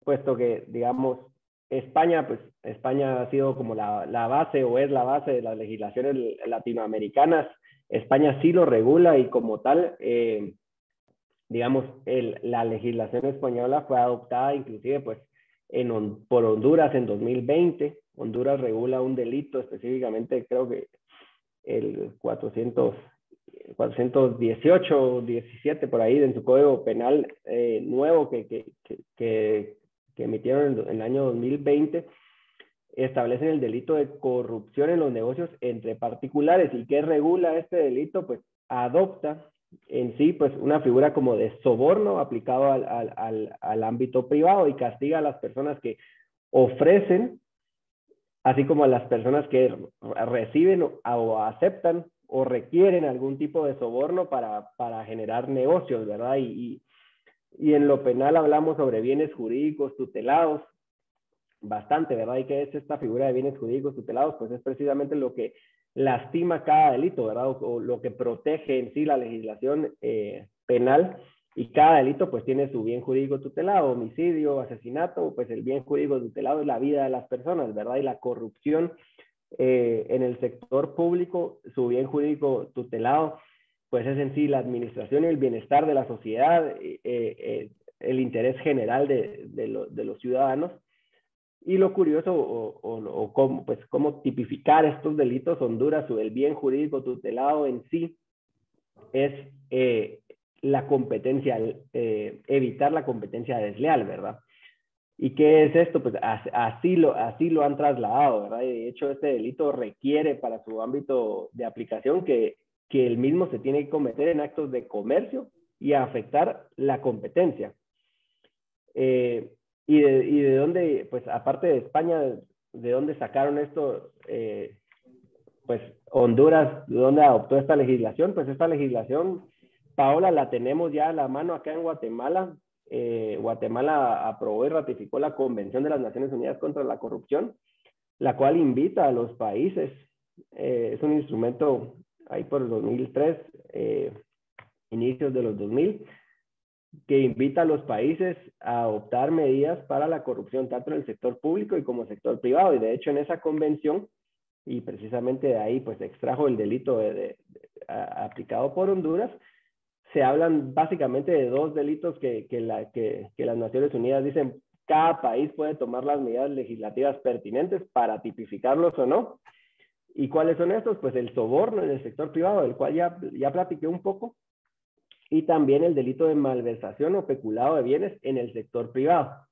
Puesto que, digamos, España, pues España ha sido como la, la base o es la base de las legislaciones latinoamericanas. España sí lo regula y como tal, eh, digamos, el, la legislación española fue adoptada inclusive pues en, por Honduras en 2020. Honduras regula un delito específicamente, creo que el 400, 418 o 17 por ahí en su código penal eh, nuevo que, que, que, que, emitieron en, el año 2020 establecen el delito de corrupción en los negocios entre particulares. ¿Y qué regula este delito? Pues adopta en sí, pues una figura como de soborno aplicado al, al, al, ámbito privado y castiga a las personas que ofrecen, así como a las personas que reciben o, aceptan o requieren algún tipo de soborno para, para generar negocios, ¿verdad? Y, y, y, en lo penal hablamos sobre bienes jurídicos tutelados, bastante, ¿verdad? ¿Y qué es esta figura de bienes jurídicos tutelados? Pues es precisamente lo que lastima cada delito, ¿verdad? O, lo que protege en sí la legislación eh, penal y cada delito pues tiene su bien jurídico tutelado, homicidio, asesinato, pues el bien jurídico tutelado es la vida de las personas, ¿verdad? Y la corrupción eh, en el sector público, su bien jurídico tutelado, pues es en sí la administración y el bienestar de la sociedad, eh, el interés general de, de los ciudadanos y lo curioso, o, o, cómo, pues, cómo tipificar estos delitos Honduras o el bien jurídico tutelado en sí, es eh, la competencia, eh, evitar la competencia desleal, ¿verdad? ¿Y qué es esto? Pues así lo, así lo han trasladado, ¿verdad? de hecho, este delito requiere para su ámbito de aplicación que, que el mismo se tiene que cometer en actos de comercio y afectar la competencia. Eh, y, de, y, de, dónde, pues aparte de España, de, dónde sacaron esto, eh, pues Honduras, de dónde adoptó esta legislación, pues esta legislación, Paola, la tenemos ya a la mano acá en Guatemala. Eh, Guatemala aprobó y ratificó la Convención de las Naciones Unidas contra la Corrupción, la cual invita a los países, es un instrumento ahí por el 2003, inicios de los 2000, que invita a los países a adoptar medidas para la corrupción tanto en el sector público y como sector privado. Y de hecho en esa convención, y precisamente de ahí pues extrajo el delito de, aplicado por Honduras, se hablan básicamente de dos delitos que, que, la, que, que las Naciones Unidas dicen cada país puede tomar las medidas legislativas pertinentes para tipificarlos o no. ¿Y cuáles son estos? Pues el soborno en el sector privado, del cual ya, ya platiqué un poco, y también el delito de malversación o peculado de bienes en el sector privado.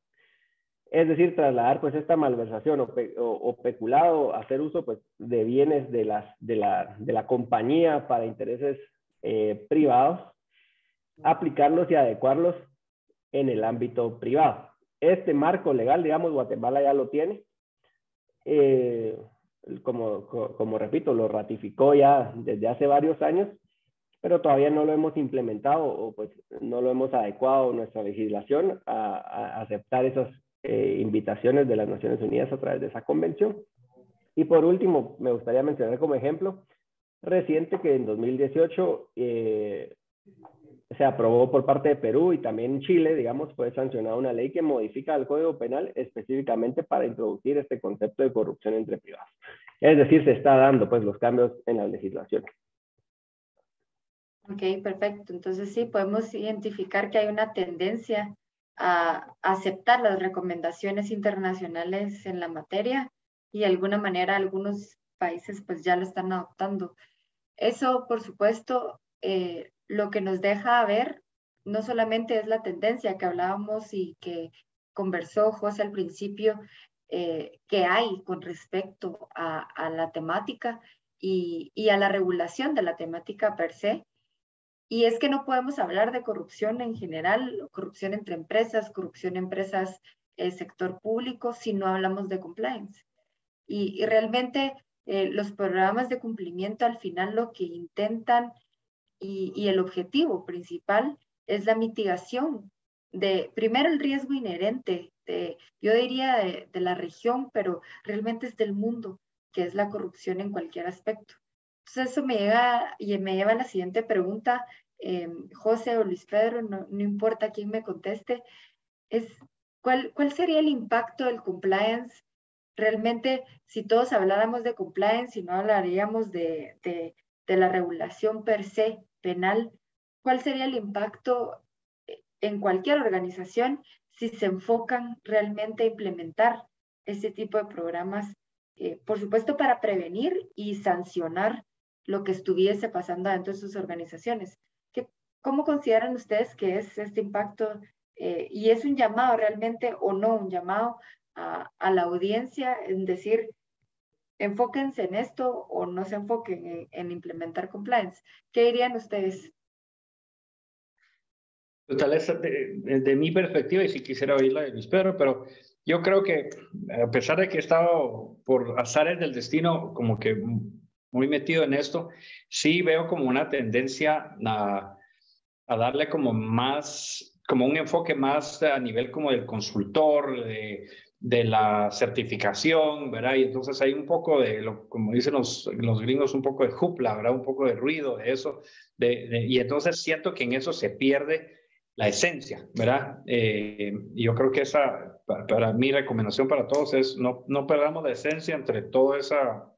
Es decir, trasladar pues esta malversación o, peculado, hacer uso pues de bienes de, las, de, la, de la compañía para intereses eh, privados, aplicarlos y adecuarlos en el ámbito privado. Este marco legal, digamos, Guatemala ya lo tiene. Eh, como, como repito, lo ratificó ya desde hace varios años pero todavía no lo hemos implementado o pues no lo hemos adecuado nuestra legislación a, aceptar esas eh, invitaciones de las Naciones Unidas a través de esa convención. Y por último, me gustaría mencionar como ejemplo reciente que en 2018 eh, se aprobó por parte de Perú y también Chile, digamos, fue sancionada una ley que modifica el Código Penal específicamente para introducir este concepto de corrupción entre privados. Es decir, se está dando pues los cambios en las legislaciones. Ok, perfecto. Entonces sí, podemos identificar que hay una tendencia a aceptar las recomendaciones internacionales en la materia y de alguna manera algunos países pues ya lo están adoptando. Eso, por supuesto, eh, lo que nos deja ver no solamente es la tendencia que hablábamos y que conversó José al principio, eh, que hay con respecto a, la temática y, y, a la regulación de la temática per se, y es que no podemos hablar de corrupción en general, corrupción entre empresas, corrupción en empresas, eh, sector público, si no hablamos de compliance. Y, realmente eh, los programas de cumplimiento al final lo que intentan y, el objetivo principal es la mitigación de, primero, el riesgo inherente, de, yo diría de, de la región, pero realmente es del mundo, que es la corrupción en cualquier aspecto. Entonces eso me, llega, y me lleva a la siguiente pregunta, eh, José o Luis Pedro, no, importa quién me conteste, es ¿cuál, cuál sería el impacto del compliance realmente si todos habláramos de compliance y no hablaríamos de, de, la regulación per se penal, ¿cuál sería el impacto en cualquier organización si se enfocan realmente a implementar este tipo de programas? Eh, por supuesto, para prevenir y sancionar lo que estuviese pasando dentro de sus organizaciones. ¿Qué, ¿Cómo consideran ustedes que es este impacto eh, y es un llamado realmente o no un llamado a, la audiencia en decir, enfóquense en esto o no se enfoquen en, implementar compliance? ¿Qué dirían ustedes? Pues, de, mi perspectiva, y si quisiera oírla de Luis Pedro, pero yo creo que a pesar de que he estado por azares del destino, como que muy metido en esto, sí veo como una tendencia a, a darle como más, como un enfoque más a nivel como del consultor, de, de la certificación, ¿verdad? Y entonces hay un poco de, lo, como dicen los, los gringos, un poco de jupla, ¿verdad? Un poco de ruido de eso. De, y entonces siento que en eso se pierde la esencia, ¿verdad? Eh, yo creo que esa, para, para, mi recomendación para todos es no, no perdamos la esencia entre toda esa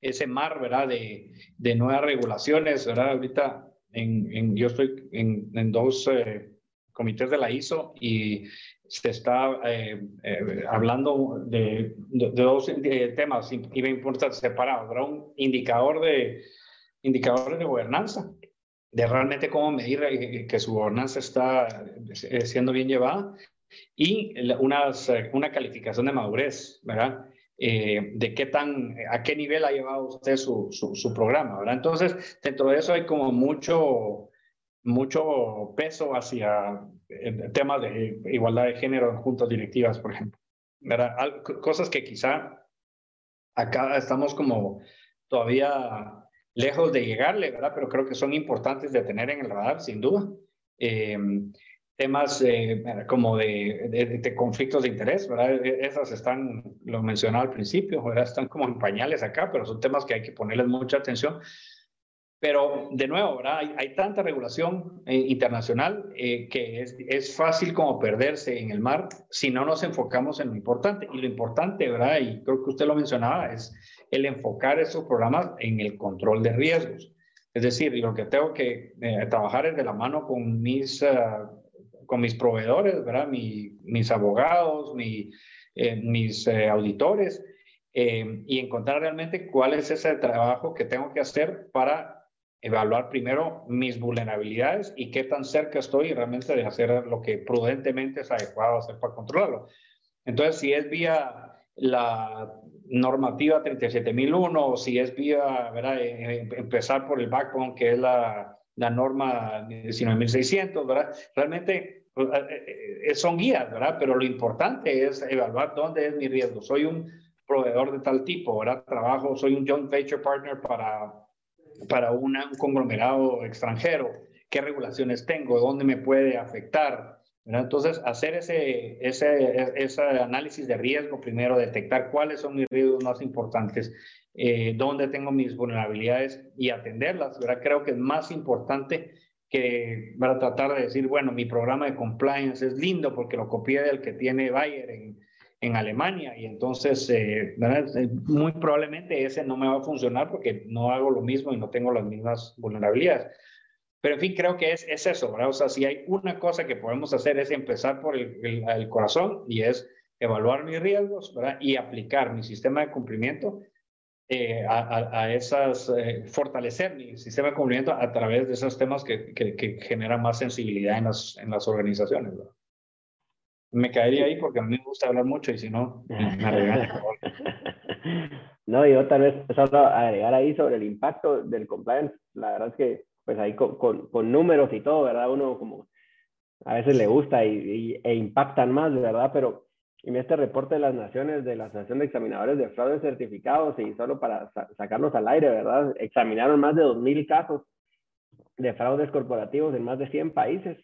ese mar, ¿verdad? De, de nuevas regulaciones, ¿verdad? Ahorita en, en yo estoy en, dos eh, comités de la ISO y se está eh, eh, hablando de, de, dos temas importantes separados, ¿verdad? Un indicador de indicadores de gobernanza de realmente cómo medir que su gobernanza está siendo bien llevada y unas, eh, una calificación de madurez, ¿verdad? De qué tan, a qué nivel ha llevado usted su, su, programa, ¿verdad? Entonces, dentro de eso hay como mucho, mucho peso hacia temas de igualdad de género en juntas directivas, por ejemplo, ¿verdad? Cosas que quizá acá estamos como todavía lejos de llegarle, ¿verdad? Pero creo que son importantes de tener en el radar, sin duda. Eh, temas eh, como de, de, conflictos de interés, ¿verdad? E, esas están, lo mencionaba al principio, ¿verdad? Están como en pañales acá, pero son temas que hay que ponerles mucha atención. Pero de nuevo, ¿verdad? Hay, hay tanta regulación eh, internacional que es, es, fácil como perderse en el mar si no nos enfocamos en lo importante. Y lo importante, ¿verdad? Y creo que usted lo mencionaba, es el enfocar esos programas en el control de riesgos. Es decir, lo que tengo que eh, trabajar es de la mano con mis, eh, con mis proveedores, ¿verdad? mis abogados, mi, eh, mis auditores, y encontrar realmente cuál es ese trabajo que tengo que hacer para evaluar primero mis vulnerabilidades y qué tan cerca estoy realmente de hacer lo que prudentemente es adecuado hacer para controlarlo. Entonces, si es vía la normativa 37001 o si es vía, ¿verdad? Eh, eh, empezar por el backbone que es la, la norma 19600, ¿verdad? Realmente eh, son guías, ¿verdad? Pero lo importante es evaluar dónde es mi riesgo. Soy un proveedor de tal tipo, ¿verdad? Trabajo, soy un joint venture partner para, para un conglomerado extranjero. ¿Qué regulaciones tengo? ¿Dónde me puede afectar? Entonces, hacer ese, ese, ese, análisis de riesgo primero, detectar cuáles son mis riesgos más importantes, eh, dónde tengo mis vulnerabilidades y atenderlas, ¿verdad? Creo que es más importante que para tratar de decir, bueno, mi programa de compliance es lindo porque lo copié del que tiene Bayer en, en Alemania y entonces eh, muy probablemente ese no me va a funcionar porque no hago lo mismo y no tengo las mismas vulnerabilidades. Pero en fin, creo que es, es eso, ¿verdad? O sea, si hay una cosa que podemos hacer es empezar por el, el, corazón y es evaluar mis riesgos, ¿verdad? Y aplicar mi sistema de cumplimiento eh, a, a, esas, eh, fortalecer mi sistema de cumplimiento a través de esos temas que, que, que generan más sensibilidad en las, en las organizaciones, ¿verdad? Me caería ahí porque a mí me gusta hablar mucho y si no, me regaña. No, yo tal vez solo agregar ahí sobre el impacto del compliance. La verdad es que pues ahí con, con, números y todo, ¿verdad? Uno como a veces le gusta y, e impactan más, ¿verdad? Pero en este reporte de las naciones, de la Asociación de Examinadores de Fraude Certificados, y solo para sacarnos al aire, ¿verdad? Examinaron más de 2.000 casos de fraudes corporativos en más de 100 países,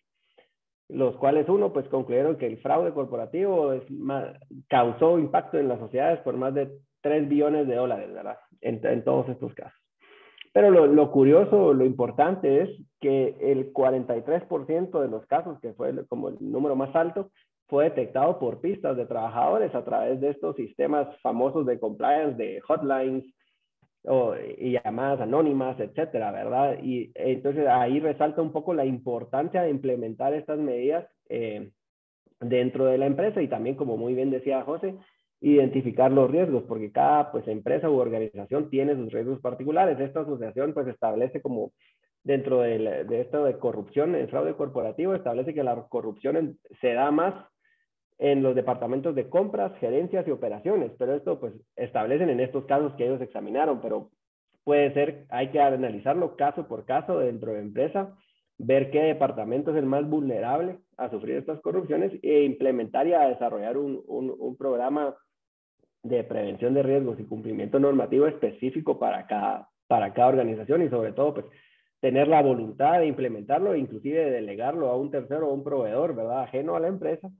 los cuales uno, pues concluyeron que el fraude corporativo es causó impacto en las sociedades por más de 3 billones de dólares, ¿verdad? en todos estos casos. Pero lo, curioso, lo importante es que el 43% de los casos, que fue como el número más alto, fue detectado por pistas de trabajadores a través de estos sistemas famosos de compliance, de hotlines o, y llamadas anónimas, etcétera, ¿verdad? Y entonces ahí resalta un poco la importancia de implementar estas medidas eh, dentro de la empresa y también, como muy bien decía José, identificar los riesgos, porque cada pues, empresa u organización tiene sus riesgos particulares. Esta asociación pues establece como dentro de, de esto de corrupción, el fraude corporativo, establece que la corrupción se da más en los departamentos de compras, gerencias y operaciones, pero esto pues establecen en estos casos que ellos examinaron, pero puede ser, hay que analizarlo caso por caso dentro de empresa, ver qué departamento es el más vulnerable a sufrir estas corrupciones e implementar y a desarrollar un, un, programa de prevención de riesgos y cumplimiento normativo específico para cada, para cada organización y sobre todo, pues, tener la voluntad de implementarlo e inclusive de delegarlo a un tercero o un proveedor, ¿verdad? Ajeno a la empresa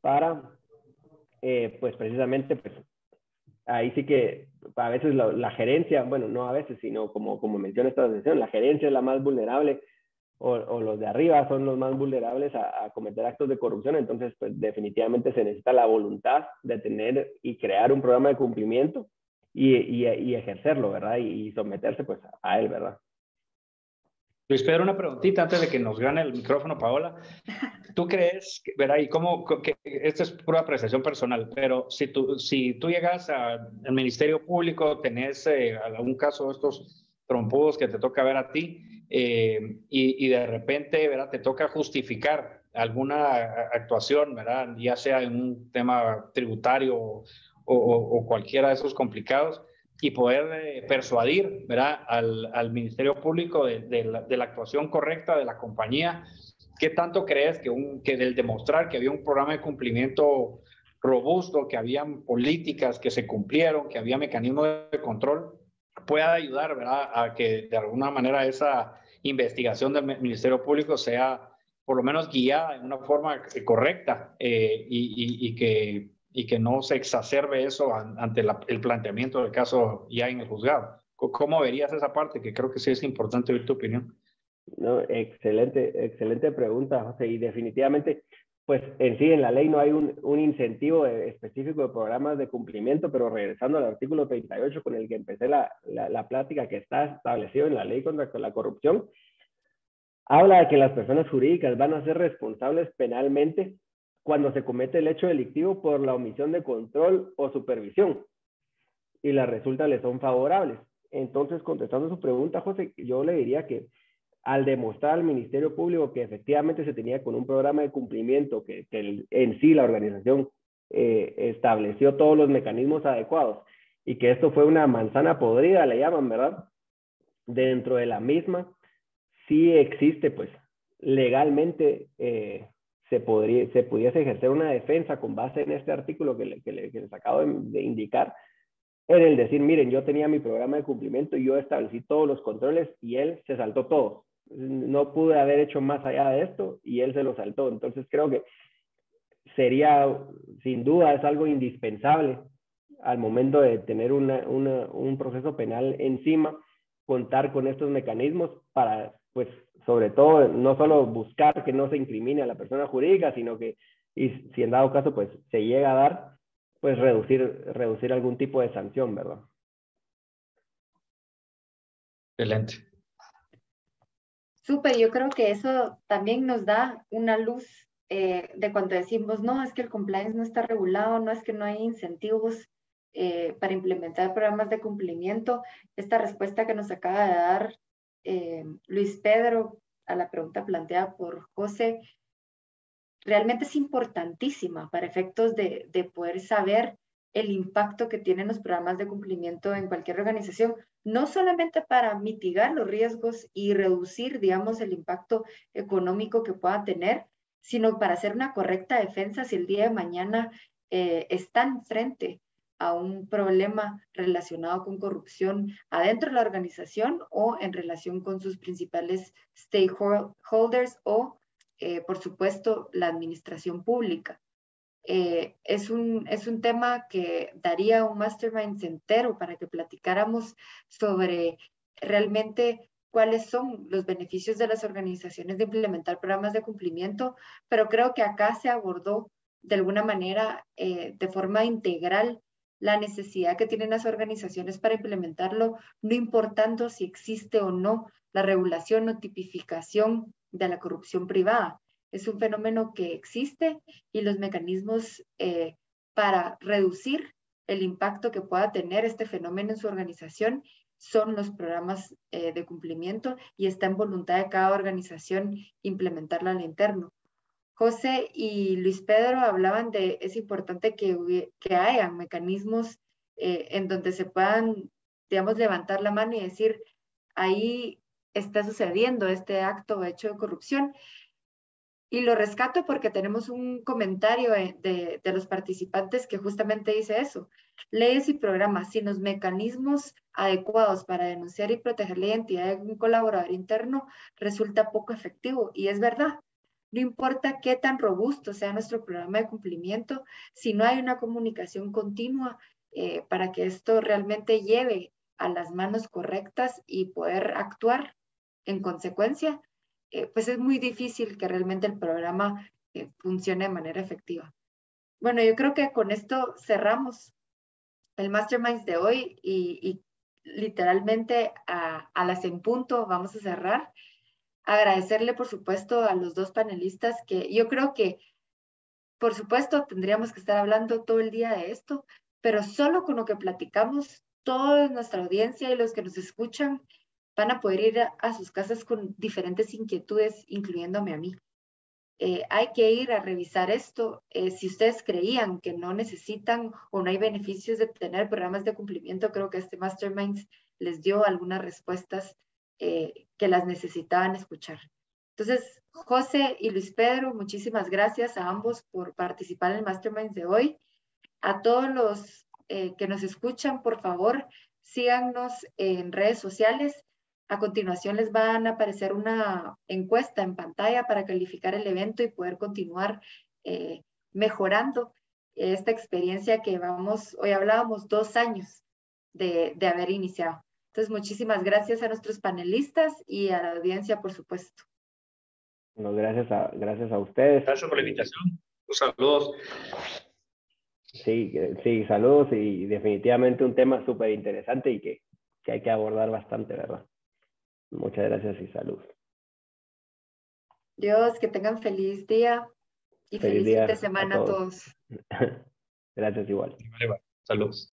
para, eh, pues, precisamente, pues, ahí sí que a veces la, gerencia, bueno, no a veces, sino como, como menciona esta asociación, la gerencia es la más vulnerable o, los de arriba son los más vulnerables a, cometer actos de corrupción. Entonces, pues definitivamente se necesita la voluntad de tener y crear un programa de cumplimiento y, y, ejercerlo, ¿verdad? Y, someterse pues a él, ¿verdad? Luis Pedro, una preguntita antes de que nos gane el micrófono, Paola. ¿Tú crees, ¿verdad? Y cómo, que esto es pura apreciación personal, pero si tú, si tú llegas al Ministerio Público, tenés eh, algún caso de estos trompudos que te toca ver a ti, eh, y, de repente, ¿verdad? Te toca justificar alguna actuación, ¿verdad? Ya sea en un tema tributario o, o, cualquiera de esos complicados y poder eh, persuadir, ¿verdad? Al, Ministerio Público de, la, actuación correcta de la compañía. ¿Qué tanto crees que, un, del demostrar que había un programa de cumplimiento robusto, que habían políticas que se cumplieron, que había mecanismos de control, pueda ayudar, ¿verdad? A que de alguna manera esa investigación del Ministerio Público sea por lo menos guiada en una forma correcta eh, y, que, y que no se exacerbe eso ante el planteamiento del caso ya en el juzgado. ¿Cómo verías esa parte? Que creo que sí es importante oír tu opinión. No, excelente, excelente pregunta, José. Y definitivamente, pues en sí, en la ley no hay un, un, incentivo específico de programas de cumplimiento, pero regresando al artículo 38 con el que empecé la, la, la plática que está establecido en la ley contra la corrupción, habla de que las personas jurídicas van a ser responsables penalmente cuando se comete el hecho delictivo por la omisión de control o supervisión y las resultas le son favorables. Entonces, contestando su pregunta, José, yo le diría que al demostrar al Ministerio Público que efectivamente se tenía con un programa de cumplimiento, que, en sí la organización eh, estableció todos los mecanismos adecuados y que esto fue una manzana podrida, le llaman, ¿verdad? Dentro de la misma, sí existe, pues, legalmente eh, se, podría, se pudiese ejercer una defensa con base en este artículo que, le, que, le, que les acabo de, indicar, en el decir, miren, yo tenía mi programa de cumplimiento y yo establecí todos los controles y él se saltó todo no pude haber hecho más allá de esto y él se lo saltó. Entonces creo que sería, sin duda, es algo indispensable al momento de tener un proceso penal encima, contar con estos mecanismos para, pues, sobre todo, no solo buscar que no se incrimine a la persona jurídica, sino que, y si en dado caso, pues, se llega a dar, pues, reducir, reducir algún tipo de sanción, ¿verdad? Excelente. Súper, yo creo que eso también nos da una luz eh, de cuando decimos, no, es que el compliance no está regulado, no es que no hay incentivos eh, para implementar programas de cumplimiento. Esta respuesta que nos acaba de dar eh, Luis Pedro a la pregunta planteada por José, realmente es importantísima para efectos de, de poder saber el impacto que tienen los programas de cumplimiento en cualquier organización, no solamente para mitigar los riesgos y reducir, digamos, el impacto económico que pueda tener, sino para hacer una correcta defensa si el día de mañana eh, están frente a un problema relacionado con corrupción adentro de la organización o en relación con sus principales stakeholders o, eh, por supuesto, la administración pública. Eh, es, un, es un tema que daría un mastermind entero para que platicáramos sobre realmente cuáles son los beneficios de las organizaciones de implementar programas de cumplimiento, pero creo que acá se abordó de alguna manera eh, de forma integral la necesidad que tienen las organizaciones para implementarlo, no importando si existe o no la regulación o tipificación de la corrupción privada es un fenómeno que existe y los mecanismos eh, para reducir el impacto que pueda tener este fenómeno en su organización son los programas eh, de cumplimiento y está en voluntad de cada organización implementarlo al interno. José y Luis Pedro hablaban de, es importante que, que haya mecanismos eh, en donde se puedan, digamos, levantar la mano y decir, ahí está sucediendo este acto hecho de corrupción y lo rescato porque tenemos un comentario de, de, los participantes que justamente dice eso. Leyes y programas sin los mecanismos adecuados para denunciar y proteger la identidad de un colaborador interno resulta poco efectivo. Y es verdad. No importa qué tan robusto sea nuestro programa de cumplimiento, si no hay una comunicación continua eh, para que esto realmente lleve a las manos correctas y poder actuar en consecuencia, eh, pues es muy difícil que realmente el programa eh, funcione de manera efectiva. Bueno, yo creo que con esto cerramos el Masterminds de hoy y, literalmente a, a, las en punto vamos a cerrar. Agradecerle, por supuesto, a los dos panelistas que yo creo que, por supuesto, tendríamos que estar hablando todo el día de esto, pero solo con lo que platicamos, toda nuestra audiencia y los que nos escuchan van a poder ir a, sus casas con diferentes inquietudes, incluyéndome a mí. Eh, hay que ir a revisar esto. Eh, si ustedes creían que no necesitan o no hay beneficios de tener programas de cumplimiento, creo que este Masterminds les dio algunas respuestas eh, que las necesitaban escuchar. Entonces, José y Luis Pedro, muchísimas gracias a ambos por participar en el Masterminds de hoy. A todos los que nos escuchan, por favor, síganos en redes sociales a continuación les van a aparecer una encuesta en pantalla para calificar el evento y poder continuar eh, mejorando esta experiencia que vamos, hoy hablábamos dos años de, de haber iniciado. Entonces, muchísimas gracias a nuestros panelistas y a la audiencia, por supuesto. Bueno, gracias a, gracias a ustedes. Gracias por la invitación. saludos. Sí, sí, saludos y definitivamente un tema súper interesante y que, que hay que abordar bastante, ¿verdad? Muchas gracias y salud. Dios, que tengan feliz día y feliz, fin de semana a todos. gracias igual. Saludos.